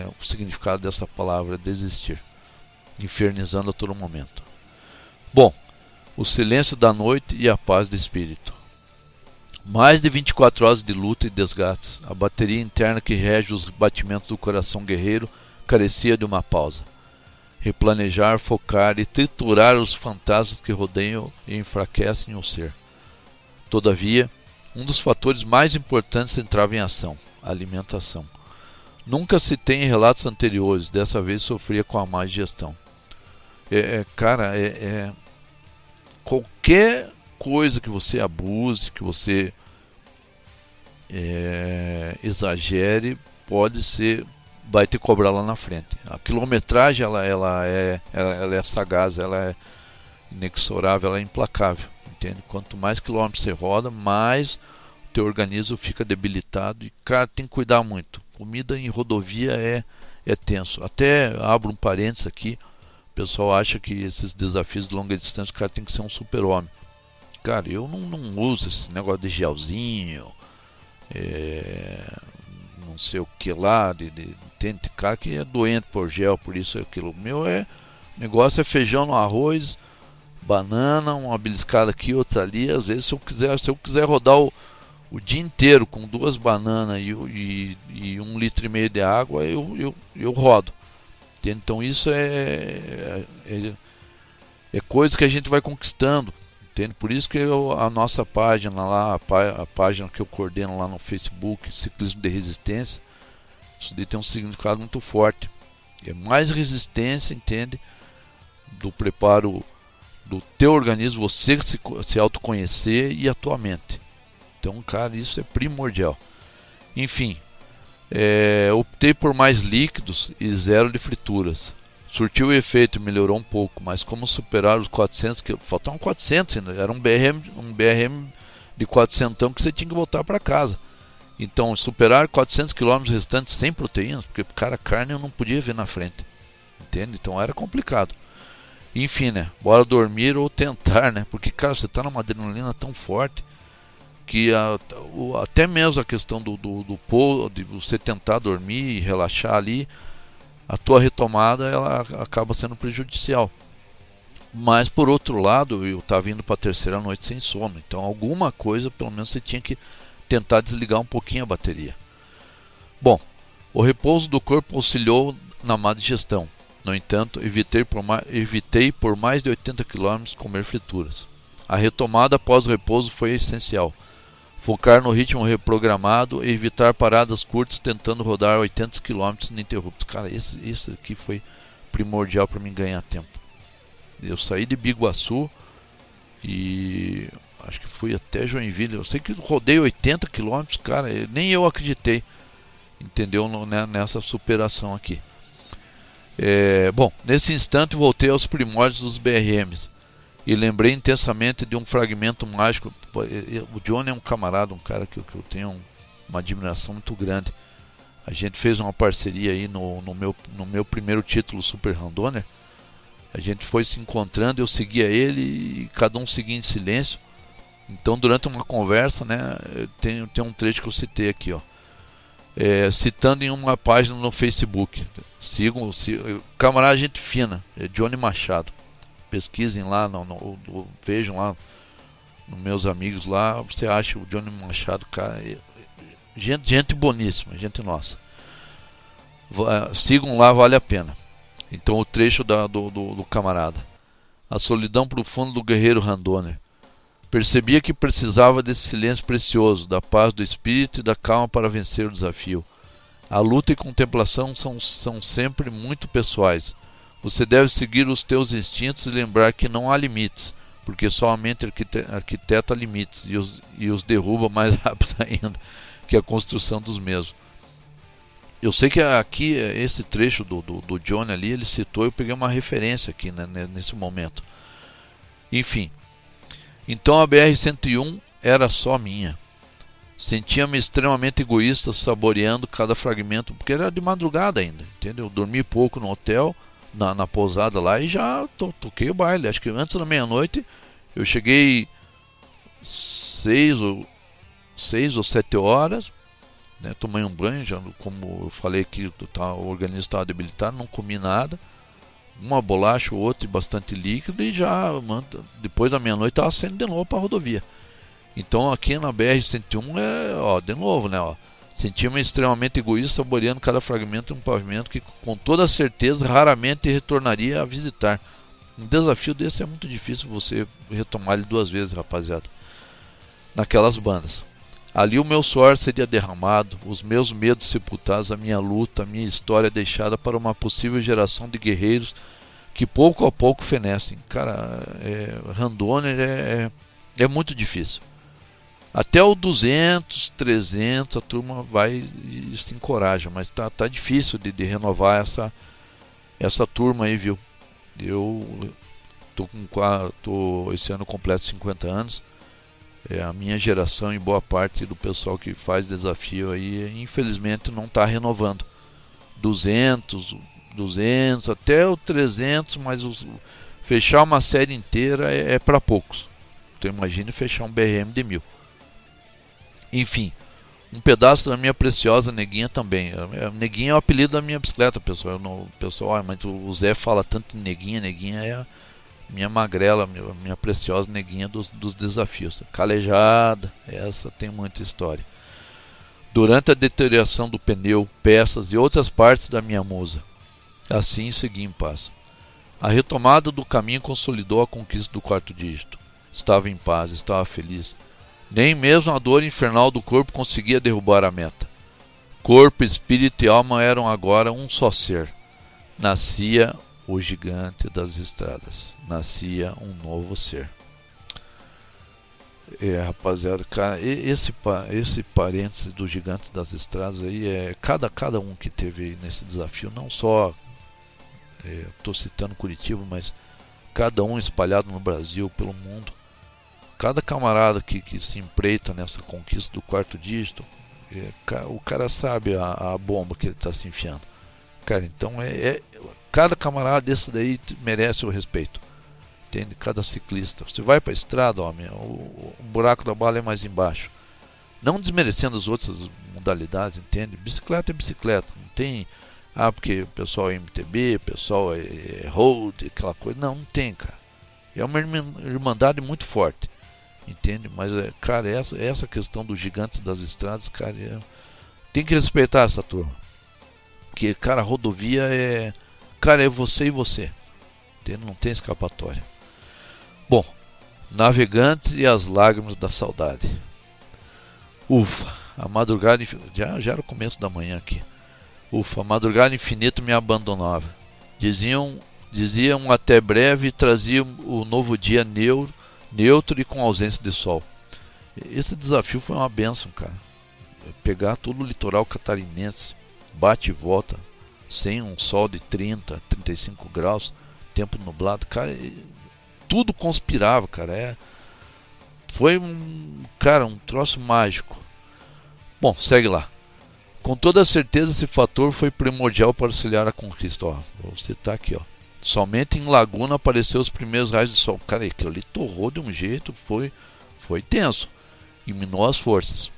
é, o significado dessa palavra desistir, infernizando a todo momento. Bom, o silêncio da noite e a paz do espírito. Mais de 24 horas de luta e desgastes, a bateria interna que rege os batimentos do coração guerreiro carecia de uma pausa replanejar, focar e triturar os fantasmas que rodeiam e enfraquecem o ser. Todavia, um dos fatores mais importantes entrava em ação: a alimentação. Nunca se tem relatos anteriores, dessa vez sofria com a má digestão. É, é, cara, é, é, qualquer coisa que você abuse, que você é, exagere, pode ser vai te cobrar lá na frente. A quilometragem ela, ela, é, ela, ela é sagaz, ela é inexorável, ela é implacável. Entende? Quanto mais quilômetros você roda, mais o teu organismo fica debilitado e cara tem que cuidar muito. Comida em rodovia é, é tenso. Até abro um parênteses aqui. Pessoal acha que esses desafios de longa distância o cara tem que ser um super-homem. Cara, eu não, não uso esse negócio de gelzinho. É, não sei o que lá, de, de, tem cara que é doente por gel, por isso é aquilo. O meu é negócio é feijão no arroz, banana, uma beliscada aqui, outra ali. Às vezes se eu quiser, se eu quiser rodar o, o dia inteiro com duas bananas e, e, e um litro e meio de água, eu, eu, eu rodo. Então isso é, é, é, é coisa que a gente vai conquistando. Entende? Por isso que eu, a nossa página lá, a, pá, a, página que eu coordeno lá no Facebook, Ciclismo de Resistência, isso daí tem um significado muito forte. É mais resistência, entende? Do preparo do teu organismo, você se, se autoconhecer e a tua mente. Então, cara, isso é primordial. Enfim, é, optei por mais líquidos e zero de frituras. Surtiu o efeito, melhorou um pouco, mas como superar os 400 que faltavam 400 ainda, era um BRM, um BRM de 400 que você tinha que voltar para casa. Então, superar 400 km restantes sem proteínas, porque cara, carne eu não podia ver na frente. Entende? Então era complicado. Enfim, né? Bora dormir ou *laughs* tentar, né? Porque cara, você tá numa adrenalina tão forte que a, o, até mesmo a questão do, do, do, de você tentar dormir e relaxar ali, a tua retomada ela acaba sendo prejudicial. Mas por outro lado, eu estava indo para a terceira noite sem sono, então alguma coisa pelo menos você tinha que tentar desligar um pouquinho a bateria. Bom, o repouso do corpo auxiliou na má digestão. No entanto, evitei por mais, evitei por mais de 80 km comer frituras. A retomada após o repouso foi essencial focar no ritmo reprogramado e evitar paradas curtas tentando rodar 80 km ininterruptos. Cara, esse, isso aqui foi primordial para mim ganhar tempo. Eu saí de Biguaçu e acho que fui até Joinville. Eu sei que rodei 80 km, cara, nem eu acreditei, entendeu? Né, nessa superação aqui. É, bom, nesse instante voltei aos primórdios dos BRMs e lembrei intensamente de um fragmento mágico. O Johnny é um camarada, um cara que, eu tenho uma admiração muito grande. A gente fez uma parceria aí no, no, meu, no meu primeiro título Super Randoner. A gente foi se encontrando, eu seguia ele e cada um seguia em silêncio. Então, durante uma conversa, né, tem, tem um trecho que eu citei aqui, ó. É, citando em uma página no Facebook. Sigam camarada gente fina, é Johnny Machado pesquisem lá, vejam lá nos meus amigos lá, você acha o Johnny Machado, cara, gente, gente boníssima, gente nossa. Sigam lá, vale a pena. Então o trecho da, do, do, do camarada. A solidão profunda do guerreiro Randoner. Percebia que precisava desse silêncio precioso, da paz do espírito e da calma para vencer o desafio. A luta e contemplação são, são sempre muito pessoais, Você deve seguir os teus instintos e lembrar que não há limites, porque somente arquiteta limites e os, e os derruba mais *laughs* rápido ainda que a construção dos mesmos. Eu sei que aqui, esse trecho do, do, do Johnny ali, ele citou, eu peguei uma referência aqui né, nesse momento. Enfim, então a BR-101 era só minha. Sentia-me extremamente egoísta saboreando cada fragmento, porque era de madrugada ainda, entendeu? dormi pouco no hotel, na, na pousada lá e já to, toquei o baile. Acho que antes da meia-noite eu cheguei seis ou, seis ou sete horas, né? tomei um banho, já, como eu falei que tá, o organismo estava debilitado, não comi nada. Uma bolacha ou outra e bastante líquido e já depois da meia-noite estava saindo de novo para a rodovia. Então aqui na BR-101 é, ó, de novo, né, ó. Sentia-me extremamente egoísta saboreando cada fragmento de um pavimento que com toda certeza raramente retornaria a visitar. Um desafio desse é muito difícil você retomar ele duas vezes, rapaziada. Naquelas bandas. Ali o meu suor seria derramado, os meus medos sepultados, a minha luta, a minha história deixada para uma possível geração de guerreiros que pouco a pouco fenecem. Cara, é, é, é, é muito difícil. Até o 200, 300 a turma vai se encoraja, mas tá, tá difícil de, de renovar essa, essa turma aí, viu? Eu tô com tô, esse ano completo 50 anos. É, a minha geração e boa parte do pessoal que faz desafio aí, infelizmente não está renovando. 200, 200 até o 300, mas os, fechar uma série inteira é, é para poucos. Então imagine fechar um BRM de mil. Enfim, um pedaço da minha preciosa neguinha também. Neguinha é o apelido da minha bicicleta, pessoal. Não, pessoal, ah, mas o Zé fala tanto neguinha, neguinha é a minha magrela, minha preciosa neguinha dos, dos desafios. Calejada, essa tem muita história. Durante a deterioração do pneu, peças e outras partes da minha musa. Assim segui em paz. A retomada do caminho consolidou a conquista do quarto dígito. Estava em paz, estava feliz nem mesmo a dor infernal do corpo conseguia derrubar a meta. Corpo, espírito e alma eram agora um só ser. Nascia o gigante das estradas. Nascia um novo ser. É, rapaziada, cara, esse, esse parênteses do gigante das estradas aí é cada, cada um que teve nesse desafio, não só estou é, citando Curitiba, mas cada um espalhado no Brasil, pelo mundo cada camarada que, que se empreita nessa conquista do quarto dígito, é, o cara sabe a, a, bomba que ele está se enfiando. Cara, então é, é, cada camarada desse daí merece o respeito. Entende? Cada ciclista. Você vai para a estrada, homem, o, o, buraco da bala é mais embaixo. Não desmerecendo as outras modalidades, entende? Bicicleta é bicicleta, não tem ah, porque o pessoal é MTB, o pessoal é, é road, aquela coisa. Não, não tem, cara. É uma irmandade muito forte entende? Mas, é, cara, essa, essa questão dos gigantes das estradas, cara, é, tem que respeitar essa turma. Porque, cara, rodovia é. Cara, é você e você. Entende? Não tem escapatória. Bom, navegantes e as lágrimas da saudade. Ufa, a madrugada. Já, já era o começo da manhã aqui. Ufa, a madrugada infinita me abandonava. Diziam, diziam até breve e traziam o novo dia neuro neutro e com ausência de sol. Esse desafio foi uma benção, cara. Pegar todo o litoral catarinense, bate e volta, sem um sol de 30, 35 graus, tempo nublado, cara, tudo conspirava, cara. É, foi um, cara, um troço mágico. Bom, segue lá. Com toda certeza esse fator foi primordial para auxiliar a conquista. Ó, vou citar aqui, ó. Somente em Laguna apareceu os primeiros raios de sol. Cara, aquilo ali torrou de um jeito, foi, foi tenso. E minou as forças.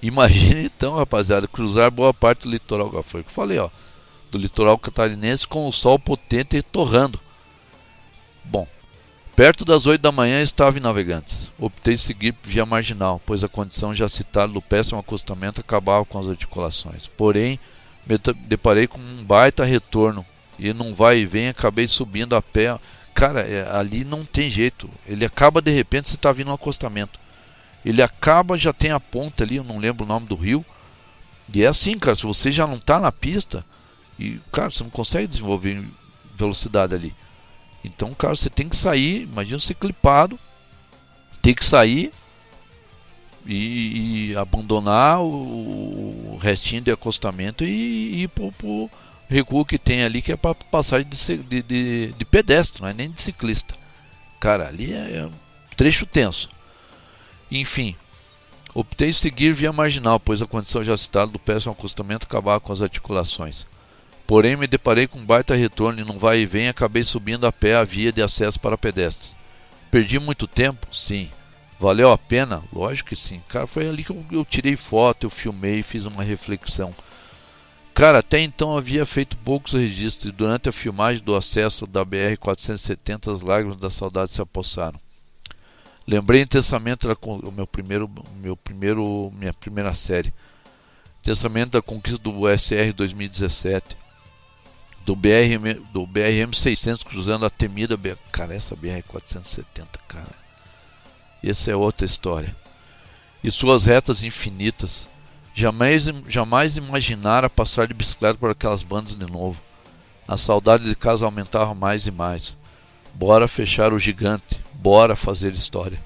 Imagine *laughs* então, rapaziada, cruzar boa parte do litoral. Foi o que eu falei, ó. Do litoral catarinense com o sol potente e torrando. Bom, perto das 8 da manhã estava em Navegantes. Optei seguir via marginal, pois a condição já citada do péssimo acostamento acabava com as articulações. Porém, me deparei com um baita retorno e não vai e vem, acabei subindo a pé. Cara, é, ali não tem jeito. Ele acaba de repente você está vindo um acostamento. Ele acaba, já tem a ponta ali, eu não lembro o nome do rio. E é assim, cara, se você já não está na pista, e cara, você não consegue desenvolver velocidade ali. Então, cara, você tem que sair, imagina você clipado, tem que sair e, e abandonar o, o, restinho de acostamento e, ir pro, pro recuo que tem ali, que é para passagem de, de, de, de, pedestre, não é nem de ciclista. Cara, ali é, é um trecho tenso. Enfim, optei seguir via marginal, pois a condição já citada do péssimo acostamento acabava com as articulações. Porém, me deparei com um baita retorno e num vai e vem acabei subindo a pé a via de acesso para pedestres. Perdi muito tempo? Sim. Valeu a pena? Lógico que sim. Cara, foi ali que eu, eu tirei foto, eu filmei e fiz uma reflexão. Cara, até então havia feito poucos registros e durante a filmagem do acesso da BR-470 as lágrimas da saudade se apossaram. Lembrei intensamente da, o meu primeiro, meu primeiro, minha primeira série. Intensamente da conquista do SR 2017 do BRM, do BRM 600 cruzando a temida BR. Cara, essa BR 470, cara. Essa é outra história. E suas retas infinitas. Jamais, jamais imaginara passar de bicicleta por aquelas bandas de novo. A saudade de casa aumentava mais e mais. Bora fechar o gigante. Bora fazer história.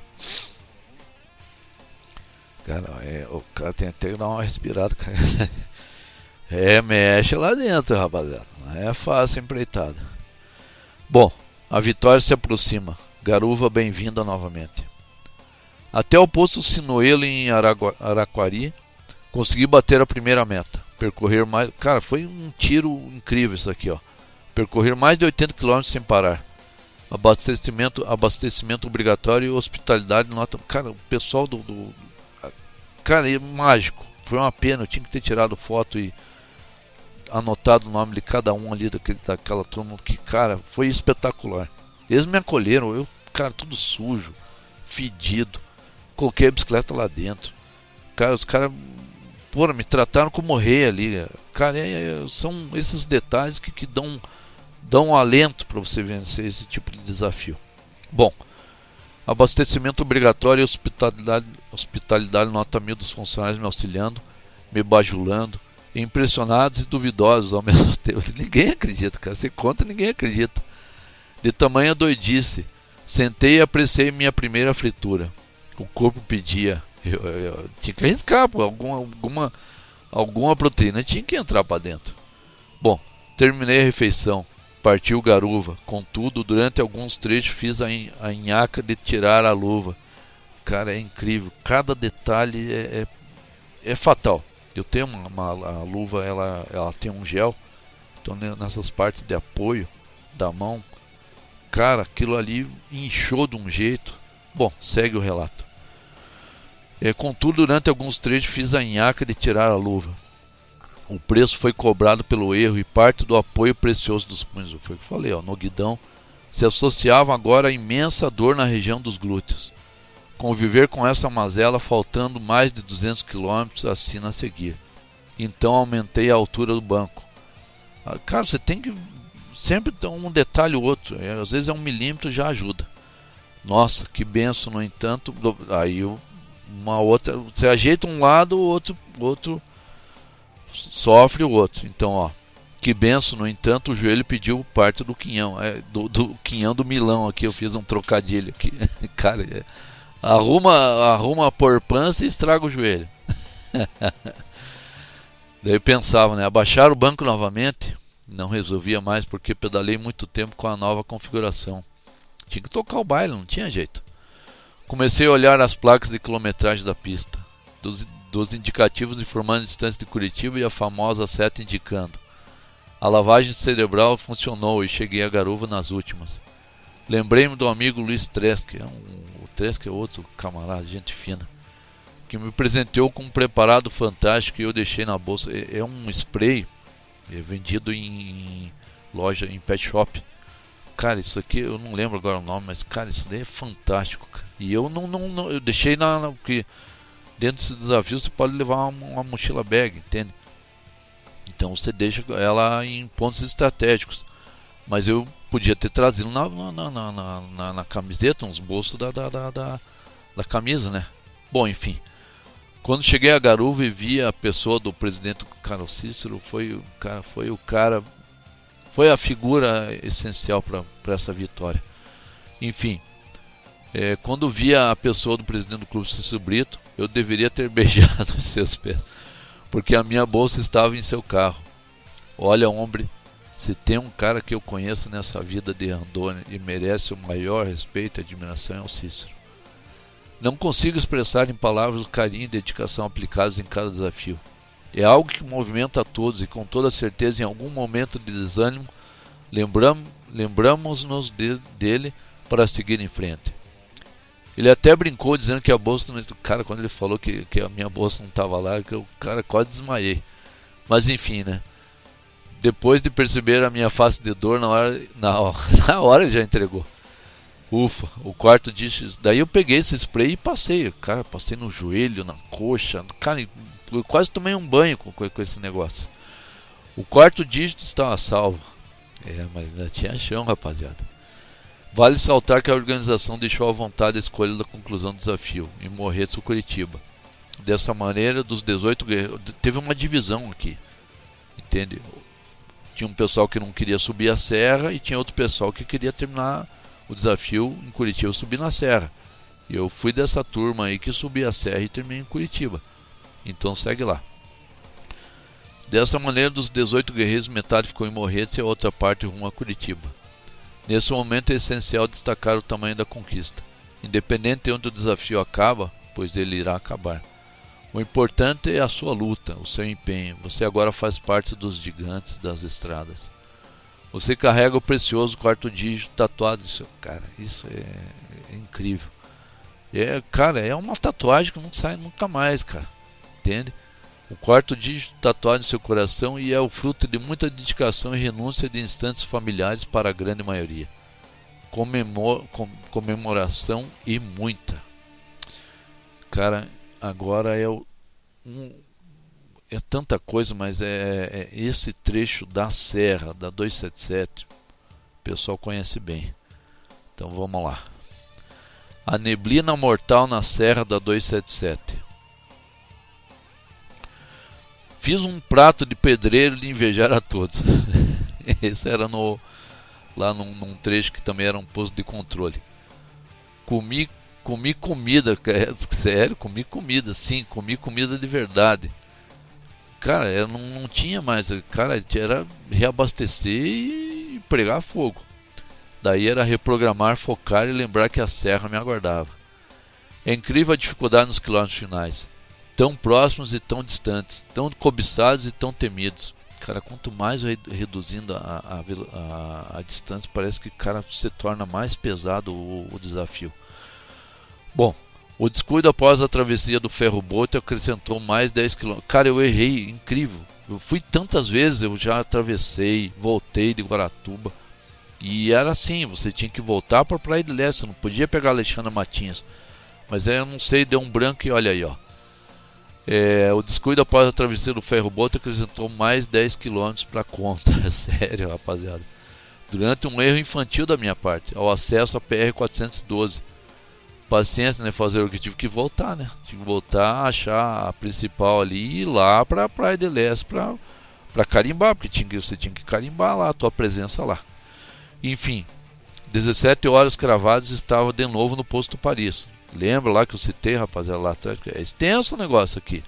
Cara, é, o cara tem até que dar uma respirada, cara. *laughs* É, mexe lá dentro, rapaziada. É fácil empreitada. Bom, a vitória se aproxima. Garuva, bem-vinda novamente. Até o posto Sinoelo em Araquari, consegui bater a primeira meta. Percorrer mais. Cara, foi um tiro incrível isso aqui, ó. Percorrer mais de 80 km sem parar. Abastecimento, abastecimento obrigatório e hospitalidade nota. Cara, o pessoal do, do. Cara, é mágico. Foi uma pena, eu tinha que ter tirado foto e anotado o nome de cada um ali daquele, daquela turma que, cara, foi espetacular. Eles me acolheram, eu, cara, tudo sujo, fedido. Coloquei a bicicleta lá dentro. Cara, os caras, porra, me trataram como rei ali. Cara, é, é, são esses detalhes que, que dão, dão um alento para você vencer esse tipo de desafio. Bom, abastecimento obrigatório e hospitalidade, hospitalidade nota mil dos funcionários me auxiliando, me bajulando impressionados e duvidosos ao *laughs* mesmo tempo. Ninguém acredita, cara. Você conta, ninguém acredita. De tamanha doidice. Sentei e apreciei minha primeira fritura. O corpo pedia. Eu, eu, eu tinha que arriscar, pô, alguma, alguma, alguma proteína tinha que entrar para dentro. Bom, terminei a refeição. Partiu garuva. Contudo, durante alguns trechos fiz a, a nhaca de tirar a luva. Cara, é incrível. Cada detalhe é, é, é fatal. Eu tenho uma, uma a luva, ela, ela tem um gel. Então nessas partes de apoio da mão, cara, aquilo ali inchou de um jeito. Bom, segue o relato. É, contudo, durante alguns trechos fiz a nhaca de tirar a luva. O preço foi cobrado pelo erro e parte do apoio precioso dos punhos. Foi o que eu falei, ó, no guidão se associava agora a imensa dor na região dos glúteos. Conviver com essa mazela faltando mais de 200 quilômetros assina a seguir. Então aumentei a altura do banco. Ah, cara, você tem que sempre ter um detalhe ou outro. É, às vezes é um milímetro já ajuda. Nossa, que benção, no entanto. Aí uma outra. Você ajeita um lado, o outro, outro sofre o outro. Então, ó. Que benção, no entanto, o joelho pediu parte do quinhão. É, do, do quinhão do Milão aqui. Eu fiz um trocadilho aqui. *laughs* Cara, é, Arruma, arruma a porpança e estraga o joelho. *laughs* Daí pensava, né? Abaixar o banco novamente. Não resolvia mais porque pedalei muito tempo com a nova configuração. Tinha que tocar o baile, não tinha jeito. Comecei a olhar as placas de quilometragem da pista, dos, dos indicativos informando a distância de Curitiba e a famosa seta indicando. A lavagem cerebral funcionou e cheguei a Garuva nas últimas. Lembrei-me do amigo Luiz Tresque, é um que é outro camarada, gente fina, que me presenteou com um preparado fantástico que eu deixei na bolsa. É, é um spray é vendido em loja, em pet shop. Cara, isso aqui eu não lembro agora o nome, mas cara, isso daí é fantástico. Cara. E eu não, não, não, eu deixei na, na porque dentro desse desafio você pode levar uma, uma mochila bag, entende? Então você deixa ela em pontos estratégicos. Mas eu podia ter trazido na, na, na, na, na camiseta, uns bolsos da, da, da, da, da camisa, né? Bom, enfim. Quando cheguei a Garuva e vi a pessoa do presidente Carlos Cícero, foi, cara, foi o cara foi a figura essencial para essa vitória. Enfim, é, quando via a pessoa do presidente do clube, Cícero Brito, eu deveria ter *laughs* beijado os seus pés, porque a minha bolsa estava em seu carro. Olha, homem, se tem um cara que eu conheço nessa vida de Randônia e merece o maior respeito e admiração é o Cícero. Não consigo expressar em palavras o carinho e dedicação aplicados em cada desafio. É algo que movimenta a todos e com toda certeza em algum momento de desânimo lembramos, lembramos-nos de, dele para seguir em frente. Ele até brincou dizendo que a bolsa, cara, quando ele falou que, que a minha bolsa não estava lá, que eu, cara, quase desmaiei. Mas enfim, né? Depois de perceber a minha face de dor, na hora, na hora, *laughs* na hora ele já entregou. Ufa, o quarto dígito. Daí eu peguei esse spray e passei. Cara, passei no joelho, na coxa. Cara, eu quase tomei um banho com, com esse negócio. O quarto dígito estava salvo. É, mas ainda tinha chão, rapaziada. Vale saltar que a organização deixou à vontade a escolha da conclusão do desafio em Morretes, Curitiba. Dessa maneira, dos 18 guerreiros, teve uma divisão aqui. Entende? Tinha um pessoal que não queria subir a serra e tinha outro pessoal que queria terminar o desafio em Curitiba, subir na serra. E eu fui dessa turma aí que subi a serra e terminei em Curitiba. Então segue lá. Dessa maneira, dos 18 guerreiros, metade ficou em Morretes e a outra parte rumo a Curitiba. Nesse momento é essencial destacar o tamanho da conquista, independente de onde o desafio acaba, pois ele irá acabar. O importante é a sua luta, o seu empenho. Você agora faz parte dos gigantes das estradas. Você carrega o precioso quarto dígito tatuado seu cara. Isso é, é incrível. É, cara, é uma tatuagem que não sai nunca mais, cara. Entende? O quarto dígito tatuado em seu coração e é o fruto de muita dedicação e renúncia de instantes familiares para a grande maioria. Comemor, com, comemoração e muita. Cara, agora é um, é tanta coisa, mas é, é, esse trecho da Serra, da 277, o pessoal conhece bem. Então vamos lá. A neblina mortal na Serra da 277. Fiz um prato de pedreiro de invejar a todos. *laughs* Esse era no lá num, num trecho que também era um posto de controle. Comi comi comida, *laughs* é, sério, comi comida, sim, comi comida de verdade. Cara, eu não, não tinha mais, cara, era reabastecer e pregar fogo. Daí era reprogramar, focar e lembrar que a serra me aguardava. É incrível a dificuldade nos quilômetros finais, tão próximos e tão distantes, tão cobiçados e tão temidos. Cara, quanto mais reduzindo a, a, a, a distância, parece que cara se torna mais pesado o, o desafio. Bom, o descuido após a travessia do ferro bote acrescentou mais 10 km. Cara, eu errei, incrível. Eu fui tantas vezes, eu já atravessei, voltei de Guaratuba. E era assim, você tinha que voltar para Praia de Leste, não podia pegar Alexandre Matinhas. Mas aí eu não sei, deu um branco e olha aí, ó. É, o descuido após a travessia do ferro bote acrescentou mais 10 km para conta. *laughs* Sério, rapaziada. Durante um erro infantil da minha parte, ao acesso à PR 412 paciência, né? Fazer o que tive que voltar, né? Tive que voltar, achar a principal ali e ir lá pra Praia de Leste pra, pra carimbar, porque tinha que, você tinha que carimbar lá a tua presença lá. Enfim, 17 horas cravadas estava de novo no posto Paris. Lembra lá que eu citei, rapaziada, lá atrás? É extenso o negócio aqui.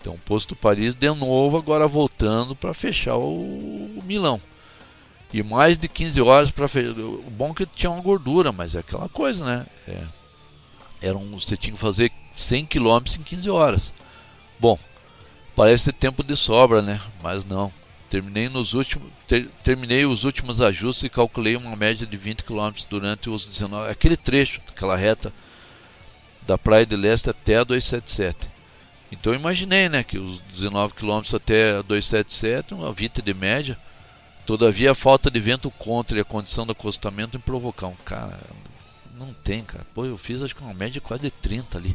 Então, posto Paris de novo, agora voltando para fechar o, Milão. E mais de 15 horas para fechar. O bom que tinha uma gordura, mas é aquela coisa, né? É, era um, você tinha que fazer 100 km em 15 horas. Bom, parece ter tempo de sobra, né? Mas não. Terminei nos últimos ter, terminei os últimos ajustes e calculei uma média de 20 km durante os 19, aquele trecho, aquela reta da Praia de Leste até a 277. Então imaginei, né, que os 19 km até a 277, uma 20 de média. Todavia a falta de vento contra e a condição do acostamento em provocar um cara, não tem, cara. Pô, eu fiz acho que uma média quase de 30 ali.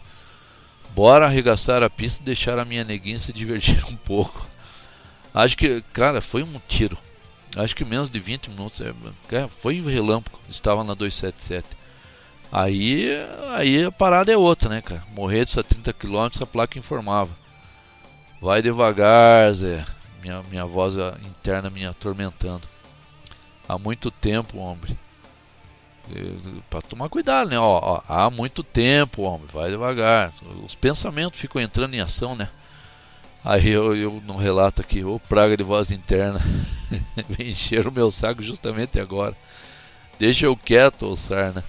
Bora arregaçar a pista e deixar a minha neguinha se divertir *laughs* um pouco. Acho que, cara, foi um tiro. Acho que menos de 20 minutos. É, foi relâmpago. Estava na 277. Aí, aí a parada é outra, né, cara? Morrer a 30 km, a placa informava. Vai devagar, Zé. Minha, minha voz interna me atormentando. há muito tempo, homem. Para tomar cuidado, né? Ó, ó, há muito tempo, homem, vai devagar. Os pensamentos ficam entrando em ação, né? Aí eu, eu não relato aqui, ô praga de voz interna, *laughs* vem encher o meu saco justamente agora. Deixa eu quieto, ô sarna.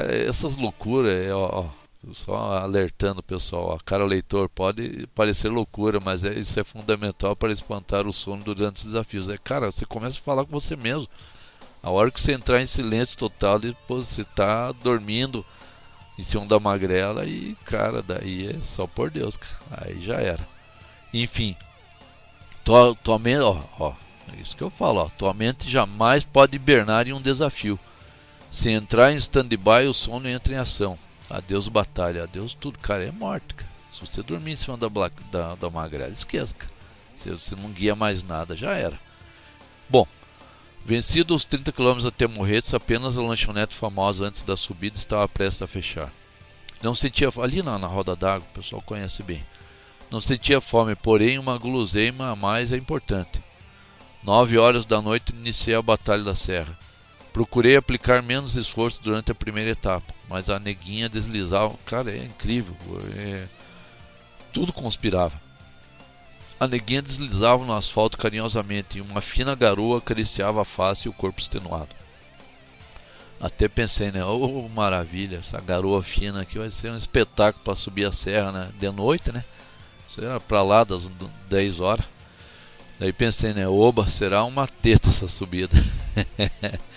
Essas loucuras, é, ó, ó, só alertando o pessoal, ó, cara leitor, pode parecer loucura, mas é, isso é fundamental para espantar o sono durante os desafios. É, cara, você começa a falar com você mesmo. A hora que você entrar em silêncio total, depois você está dormindo em cima da magrela e, cara, daí é só por Deus, cara. Aí já era. Enfim, tua, tua mente, ó, ó, é isso que eu falo, ó, tua mente jamais pode hibernar em um desafio. Se entrar em stand-by, o sono entra em ação. Adeus batalha, adeus tudo, cara, é morte, cara. Se você dormir em cima da, da, da magrela, esqueça, cara. Se você não guia mais nada, já era. Bom, Vencido os 30 km até Morretes, apenas a lanchonete famosa antes da subida estava prestes a fechar. Não sentia ali na, na roda d'água, o pessoal conhece bem. Não sentia fome, porém uma guloseima a mais é importante. Nove horas da noite iniciei a Batalha da Serra. Procurei aplicar menos esforço durante a primeira etapa, mas a neguinha deslizava. Cara, é incrível. É... Tudo conspirava. A neguinha deslizava no asfalto carinhosamente e uma fina garoa acariciava a face e o corpo extenuado. Até pensei, né? Oh, maravilha, essa garoa fina aqui vai ser um espetáculo para subir a serra, né? De noite, né? Será para lá das 10 horas. Daí pensei, né? Oba, será uma teta essa subida. *laughs*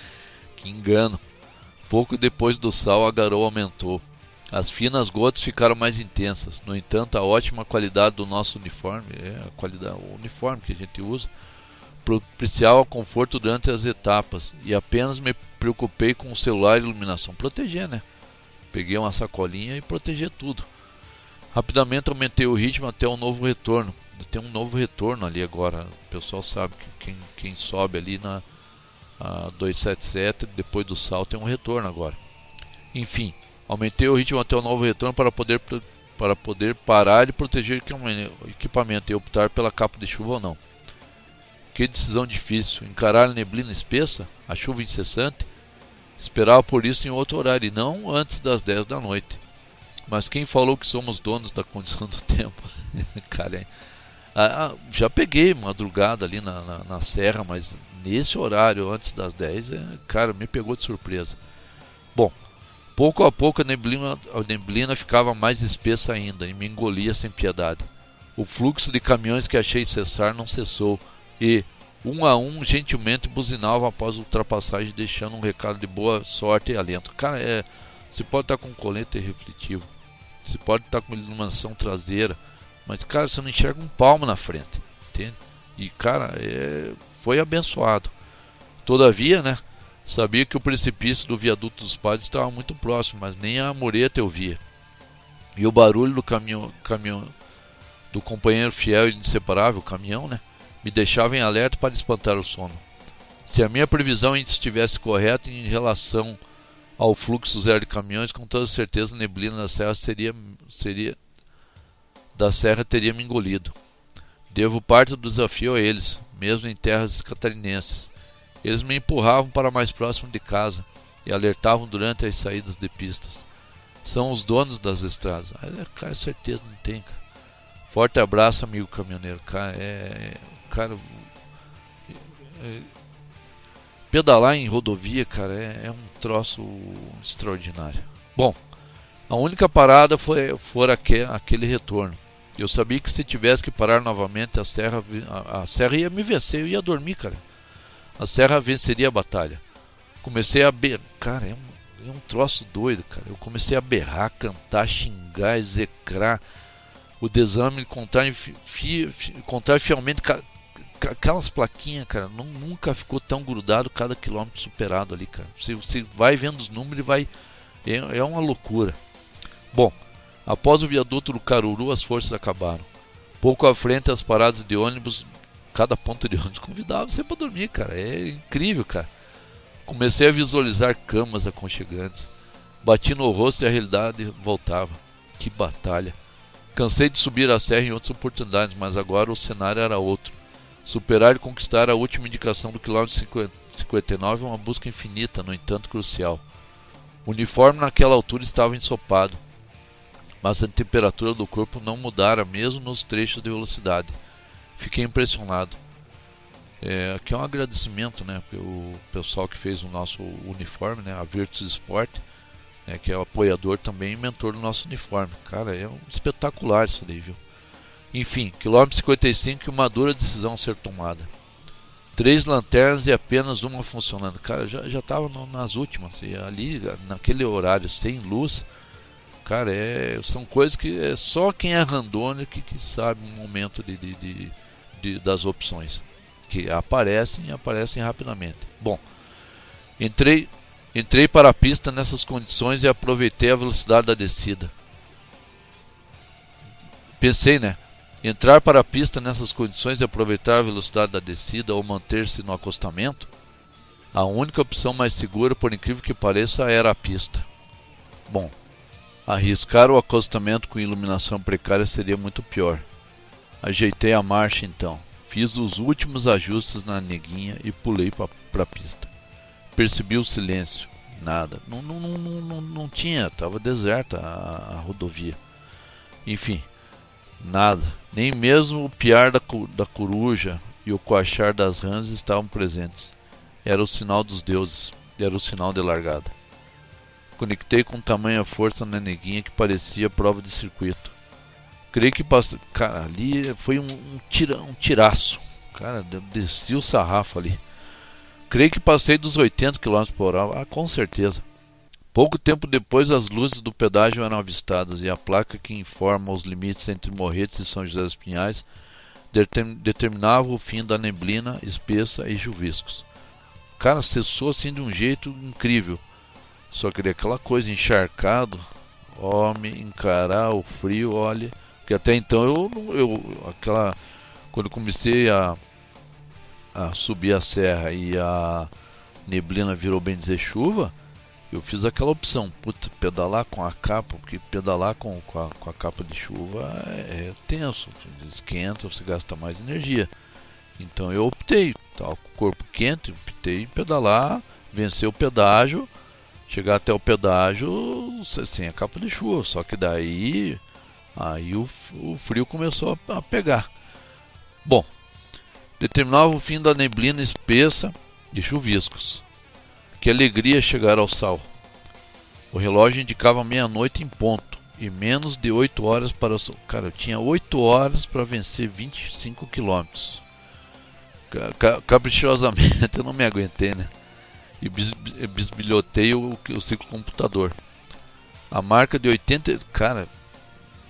que engano. Pouco depois do sal, a garoa aumentou. As finas gotas ficaram mais intensas. No entanto, a ótima qualidade do nosso uniforme, é a qualidade, o uniforme que a gente usa, propiciava conforto durante as etapas e apenas me preocupei com o celular e iluminação. Proteger, né? Peguei uma sacolinha e proteger tudo. Rapidamente aumentei o ritmo até um novo retorno. Tem um novo retorno ali agora. O pessoal sabe que quem, quem sobe ali na 277, depois do salto, tem um retorno agora. Enfim, Aumentei o ritmo até o novo retorno para poder, para poder parar e proteger o equipamento e optar pela capa de chuva ou não. Que decisão difícil. Encarar a neblina espessa, a chuva incessante, esperava por isso em outro horário e não antes das 10 da noite. Mas quem falou que somos donos da condição do *laughs* tempo? Cara, ah, já peguei madrugada ali na, na, na, serra, mas nesse horário, antes das 10, é, cara, me pegou de surpresa. Bom, Pouco a pouco a neblina, a neblina ficava mais espessa ainda e me engolia sem piedade. O fluxo de caminhões que achei cessar não cessou e, um a um, gentilmente buzinavam após a ultrapassagem, deixando um recado de boa sorte e alento. Cara, é, você pode estar com colete refletivo, você pode estar com iluminação traseira, mas, cara, você não enxerga um palmo na frente, entende? E, cara, é, foi abençoado. Todavia, né? Sabia que o precipício do viaduto dos padres estava muito próximo, mas nem a mureta eu via. E o barulho do caminhão, caminhão do companheiro fiel e inseparável, caminhão, né, me deixava em alerta para espantar o sono. Se a minha previsão estivesse correta em relação ao fluxo zero de caminhões, com toda certeza a neblina da serra seria, seria da serra teria me engolido. Devo parte do desafio a eles, mesmo em terras catarinenses. Eles me empurravam para mais próximo de casa e alertavam durante as saídas de pistas. São os donos das estradas. Cara, certeza não tem, cara. Forte abraço, amigo caminhoneiro. Cara, é. Cara. É, pedalar em rodovia, cara, é, é, um troço extraordinário. Bom, a única parada foi, foi aquele retorno. Eu sabia que se tivesse que parar novamente, a serra, a, a serra ia me vencer, eu ia dormir, cara a serra venceria a batalha. Comecei a berrar. Cara, é um, é um troço doido, cara. Eu comecei a berrar, cantar, xingar, execrar. O desame, contar, fi, contar fielmente. Aquelas plaquinhas, cara, não, nunca ficou tão grudado cada quilômetro superado ali, cara. Você, você vai vendo os números e vai. É, é uma loucura. Bom, após o viaduto do Caruru, as forças acabaram. Pouco à frente, as paradas de ônibus cada ponto de ônibus convidava você para dormir, cara. É incrível, cara. Comecei a visualizar camas aconchegantes. Bati no rosto e a realidade voltava. Que batalha. Cansei de subir a serra em outras oportunidades, mas agora o cenário era outro. Superar e conquistar a última indicação do quilômetro 59 é uma busca infinita, no entanto crucial. O uniforme naquela altura estava ensopado, mas a temperatura do corpo não mudara mesmo nos trechos de velocidade. Fiquei impressionado. É, aqui é um agradecimento, né, o pessoal que fez o nosso uniforme, né, a Virtus Sport, né, que é o apoiador também e mentor do nosso uniforme. Cara, é um espetacular isso daí, viu? Enfim, quilômetro 55 e uma dura decisão a ser tomada. Três lanternas e apenas uma funcionando. Cara, já já estava nas últimas. E ali, naquele horário sem luz, cara, é, são coisas que é só quem é randônico que, sabe o momento de, de, de, de, das opções. Que aparecem e aparecem rapidamente. Bom, entrei, entrei para a pista nessas condições e aproveitei a velocidade da descida. Pensei, né? Entrar para a pista nessas condições e aproveitar a velocidade da descida ou manter-se no acostamento? A única opção mais segura, por incrível que pareça, era a pista. Bom, arriscar o acostamento com iluminação precária seria muito pior. Ajeitei a marcha então, fiz os últimos ajustes na neguinha e pulei para a pista. Percebi o silêncio, nada, não, não, não, não, não tinha, estava deserta a, a rodovia. Enfim, Nada. Nem mesmo o piar da, da coruja e o coachar das rãs estavam presentes. Era o sinal dos deuses. Era o sinal de largada. Conectei com tamanha força na neguinha que parecia prova de circuito. Creio que passei. Cara, ali foi um, um, tira, um tiraço. Cara, desci o sarrafo ali. Creio que passei dos 80 km por hora. Ah, com certeza. Pouco tempo depois, as luzes do pedágio eram avistadas e a placa que informa os limites entre Morretes e São José dos Pinhais determinava o fim da neblina espessa e chuviscos. Cara, cessou assim de um jeito incrível. Só queria aquela coisa encharcado, homem, encarar o frio, olha. Porque até então eu, eu aquela quando comecei a, a subir a serra e a neblina virou bem dizer chuva, eu fiz aquela opção, pedalar com a capa, porque pedalar com, com, a, com a capa de chuva é, é tenso, esquenta, você gasta mais energia. Então eu optei, tava com o corpo quente, optei pedalar, vencer o pedágio, chegar até o pedágio sem a capa de chuva, só que daí aí o, o frio começou a, a pegar. Bom, determinava o fim da neblina espessa e chuviscos. Que alegria chegar ao sal. O relógio indicava meia-noite em ponto e menos de 8 horas para o Cara, eu tinha 8 horas para vencer 25 quilômetros. Caprichosamente *laughs* eu não me aguentei, né? E bisbilhotei o, o ciclo computador. A marca de 80. Cara,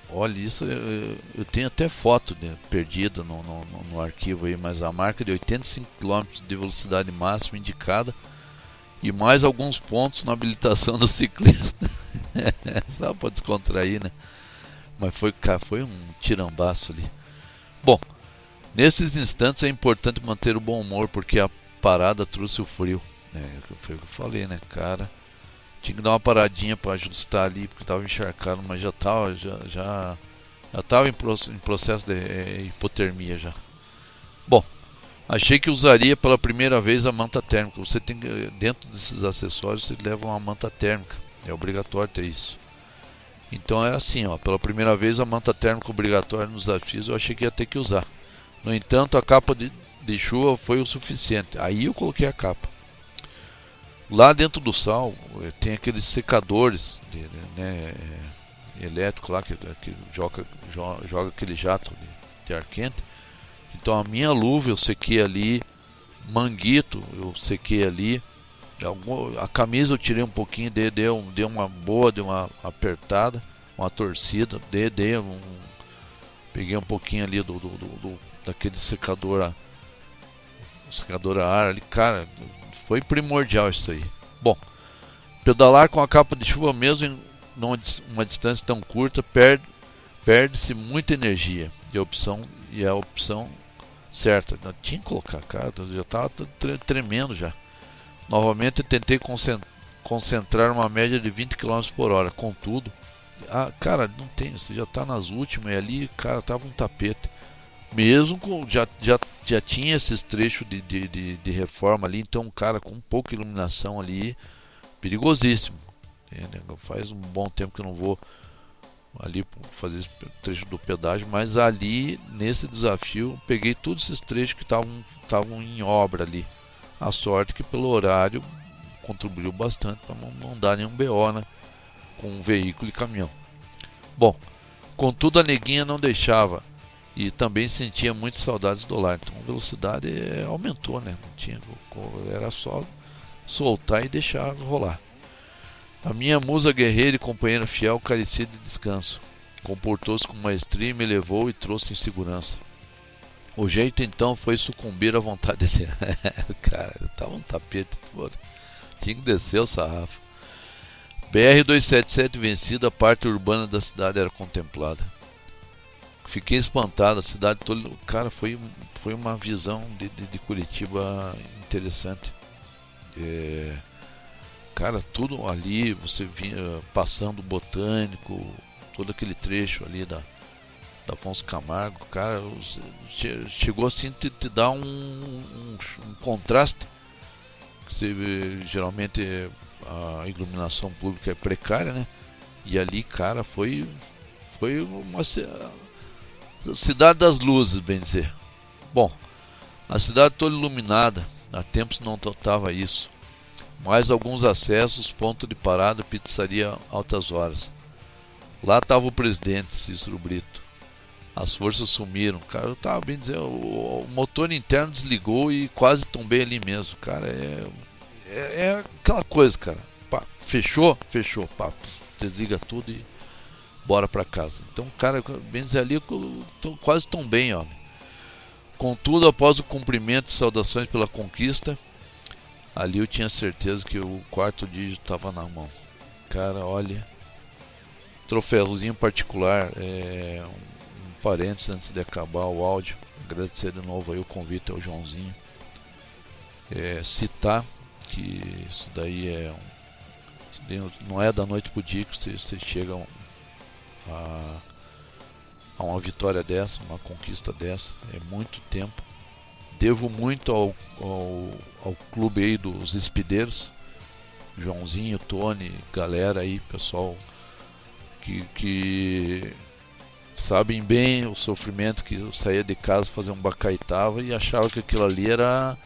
olha isso. Eu, eu tenho até foto né, perdida no, no, no arquivo aí, mas a marca de 85 km de velocidade máxima indicada e mais alguns pontos na habilitação do ciclista. *laughs* Só para descontrair, né? Mas foi, cara, foi um tirambaço ali. Bom, nesses instantes é importante manter o bom humor porque a parada trouxe o frio. Né? Foi o que eu falei, né, cara? Tinha que dar uma paradinha para ajustar ali porque estava encharcado, mas já estava já, já, já tava em, processo de é, hipotermia já. Bom, Achei que usaria pela primeira vez a manta térmica. Você tem dentro desses acessórios você leva uma manta térmica. É obrigatório ter isso. Então é assim, ó, pela primeira vez a manta térmica obrigatória nos desafios eu achei que ia ter que usar. No entanto, a capa de, de chuva foi o suficiente. Aí eu coloquei a capa. Lá dentro do sal eh, tem aqueles secadores de, né, eh, elétrico lá que, que joga, joga, aquele jato de, de ar quente. Então a minha luva eu sequei ali, manguito eu sequei ali, a camisa eu tirei um pouquinho, um, dei uma boa, dei uma apertada, uma torcida, dei, um, peguei um pouquinho ali do, do, do, do daquele secador secador a ar ali, cara, foi primordial isso aí. Bom, pedalar com a capa de chuva mesmo em uma distância tão curta perde perde-se muita energia e a opção e a opção certa. Não tinha que colocar, cara, já estava tremendo já. Novamente tentei concentrar uma média de 20 km por hora, contudo, ah, cara, não tem, você já está nas últimas e ali, cara, tava um tapete. Mesmo com. Já, já, já tinha esses trechos de, de, de, de reforma ali, então, cara, com pouca iluminação ali, perigosíssimo. Faz um bom tempo que eu não vou ali fazer esse trecho do pedágio, mas ali nesse desafio peguei todos esses trechos que estavam em obra ali. A sorte que pelo horário contribuiu bastante para não, não dar nenhum BO né, com um veículo e caminhão. Bom, contudo a neguinha não deixava e também sentia muitas saudades do lar. Então a velocidade é, aumentou, né? Tinha, era só soltar e deixar rolar. A minha musa guerreira e companheira fiel carecia de descanso. Comportou-se com maestria e me levou e trouxe em segurança. O jeito então foi sucumbir à vontade dele. *laughs* Cara, tava um tapete. Mano. Tinha que descer o sarrafo. BR-277 vencida, a parte urbana da cidade era contemplada. Fiquei espantado, a cidade toda. Cara, foi, foi uma visão de, de, de Curitiba interessante. É, cara, tudo ali, você vinha passando botânico, todo aquele trecho ali da, da Afonso Camargo, cara, chegou assim te, te dá um, um, um contraste. Você, geralmente a iluminação pública é precária, né? E ali, cara, foi foi uma cidade das luzes, bem dizer. Bom, a cidade toda iluminada, há tempos não tava isso. Mais alguns acessos, ponto de parada, pizzaria altas horas. Lá estava o presidente, Cícero Brito. As forças sumiram. Cara, eu tava bem dizendo, o, o motor interno desligou e quase tombei ali mesmo. Cara, é, é, é aquela coisa, cara. Pá, fechou? Fechou. Pá, desliga tudo e bora para casa. Então, cara, bem ali, tô quase tão bem, ó. Contudo, após o cumprimento e saudações pela conquista, ali eu tinha certeza que o quarto dígito estava na mão. Cara, olha, troféuzinho particular, é, um, um parênteses antes de acabar o áudio, agradecer de novo aí o convite ao Joãozinho, é, citar que isso daí é um, não é da noite pro dia que você, você chega a uma vitória dessa, uma conquista dessa. É muito tempo. Devo muito ao, ao, ao clube aí dos espideiros. Joãozinho, Tony, galera aí, pessoal que, que sabem bem o sofrimento que eu saía de casa fazer um bacaitava e achava que aquilo ali era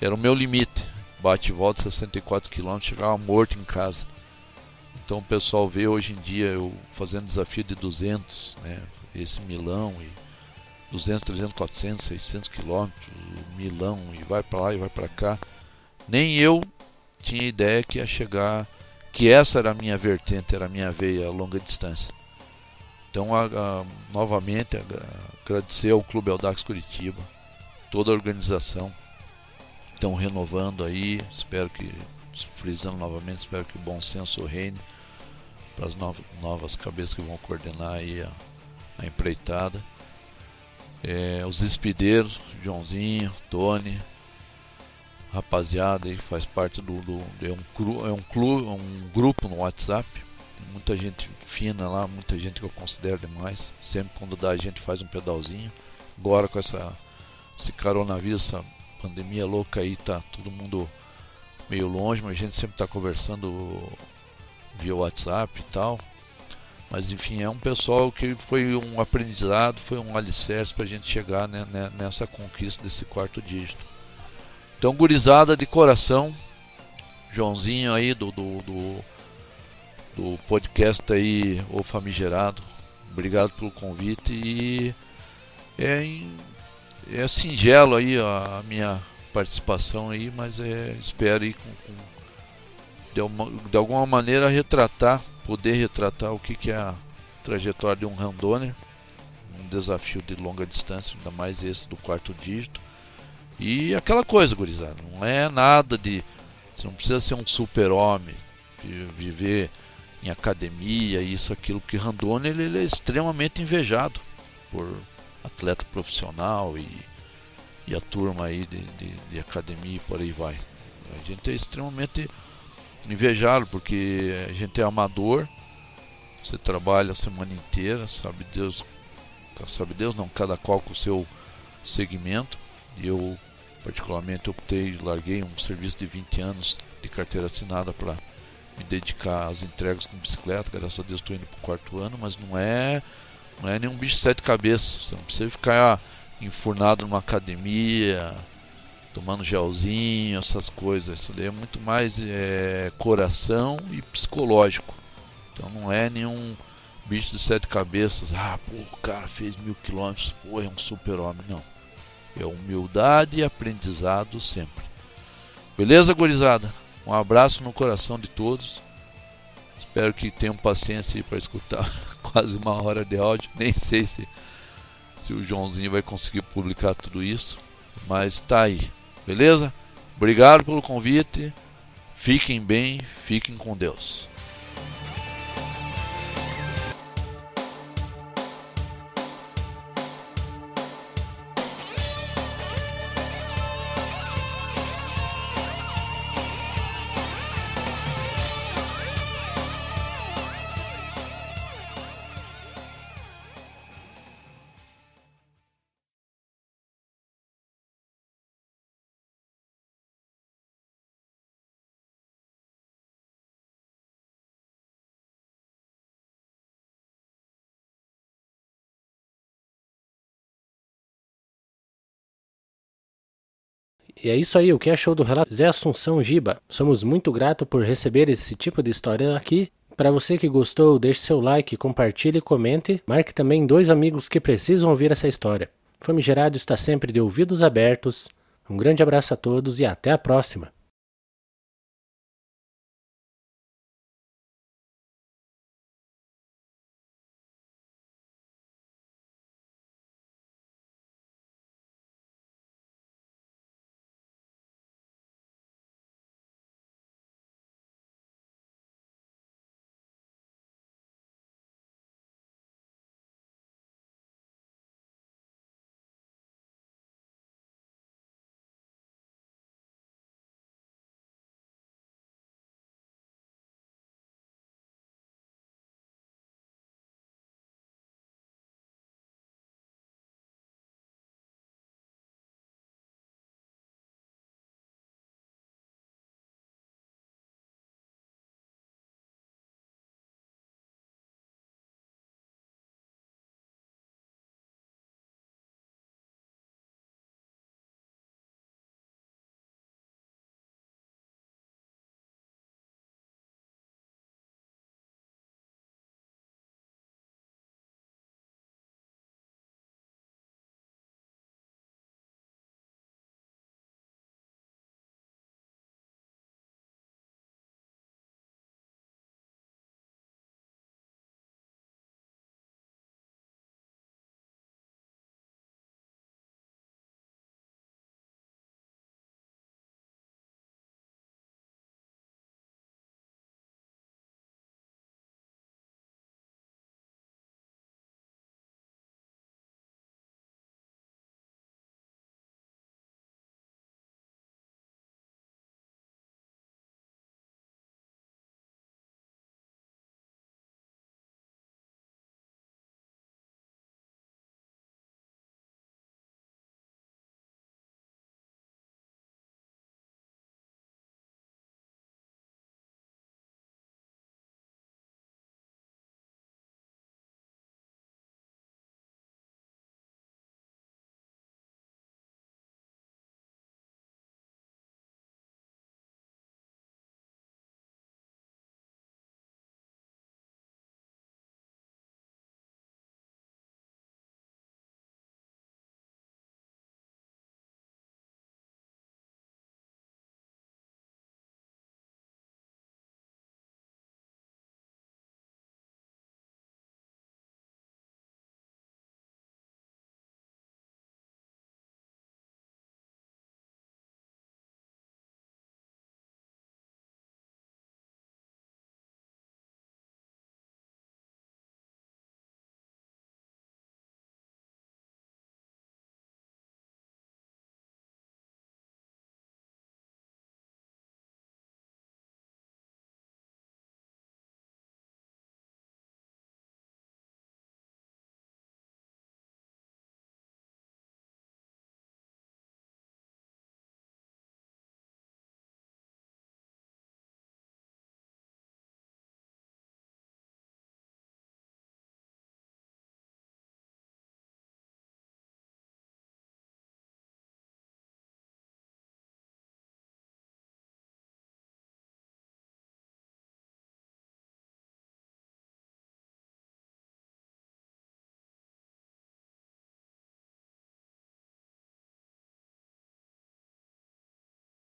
era o meu limite. Bate e volta 64 km, chegava morto em casa. Então o pessoal vê hoje em dia eu fazendo desafio de 200, né? Esse Milão e 200, 300, 400, 600 quilômetros, Milão e vai para lá e vai para cá. Nem eu tinha ideia que ia chegar, que essa era a minha vertente, era a minha veia a longa distância. Então, a, a, novamente, a, agradecer ao Clube Audax Curitiba, toda a organização. Estão renovando aí, espero que, frisando novamente, espero que o bom senso reine para as novas, cabeças que vão coordenar aí a, a empreitada. É, os despideiros, Joãozinho, Tony, rapaziada aí faz parte do, do é um cru, é um clube, um grupo no WhatsApp. Tem muita gente fina lá, muita gente que eu considero demais. Sempre quando dá a gente faz um pedalzinho. Agora com essa esse coronavírus, essa pandemia louca aí, tá todo mundo meio longe, mas a gente sempre tá conversando via WhatsApp e tal. Mas enfim, é um pessoal que foi um aprendizado, foi um alicerce para a gente chegar né, né, nessa conquista desse quarto dígito. Então, gurizada de coração, Joãozinho aí do, do, do, do podcast aí, O Famigerado, obrigado pelo convite e é, é singelo aí a minha participação aí, mas é, espero aí com, com de, uma, de alguma maneira retratar, poder retratar o que, que é a trajetória de um randoner, um desafio de longa distância, ainda mais esse do quarto dígito. E aquela coisa, gurizada, não é nada de. Você não precisa ser um super-homem, viver em academia, isso, aquilo, porque Randone ele, ele, é extremamente invejado por atleta profissional e, e a turma aí de, de, de academia e por aí vai. A gente é extremamente invejá-lo, porque a gente é amador, você trabalha a semana inteira, sabe Deus sabe Deus, não, cada qual com o seu segmento. Eu, particularmente, optei, larguei um serviço de 20 anos de carteira assinada para me dedicar às entregas com bicicleta. Graças a Deus estou indo para o quarto ano, mas não é, não é nenhum bicho de sete cabeças. Você não precisa ficar enfurnado numa academia, tomando gelzinho, essas coisas. Isso daí é muito mais é, coração e psicológico. Então não é nenhum bicho de sete cabeças. Ah, pô, o cara fez mil quilômetros, pô, é um super-homem. Não. É humildade e aprendizado sempre. Beleza, gurizada? Um abraço no coração de todos. Espero que tenham paciência para escutar *laughs* quase uma hora de áudio. Nem sei se, se o Joãozinho vai conseguir publicar tudo isso. Mas tá aí. Beleza? Obrigado pelo convite. Fiquem bem, fiquem com Deus. E é isso aí, o que achou do relato Zé Assunção Giba? Somos muito gratos por receber esse tipo de história aqui. Para você que gostou, deixe seu like, compartilhe, comente. Marque também dois amigos que precisam ouvir essa história. Famigerado está sempre de ouvidos abertos. Um grande abraço a todos e até a próxima.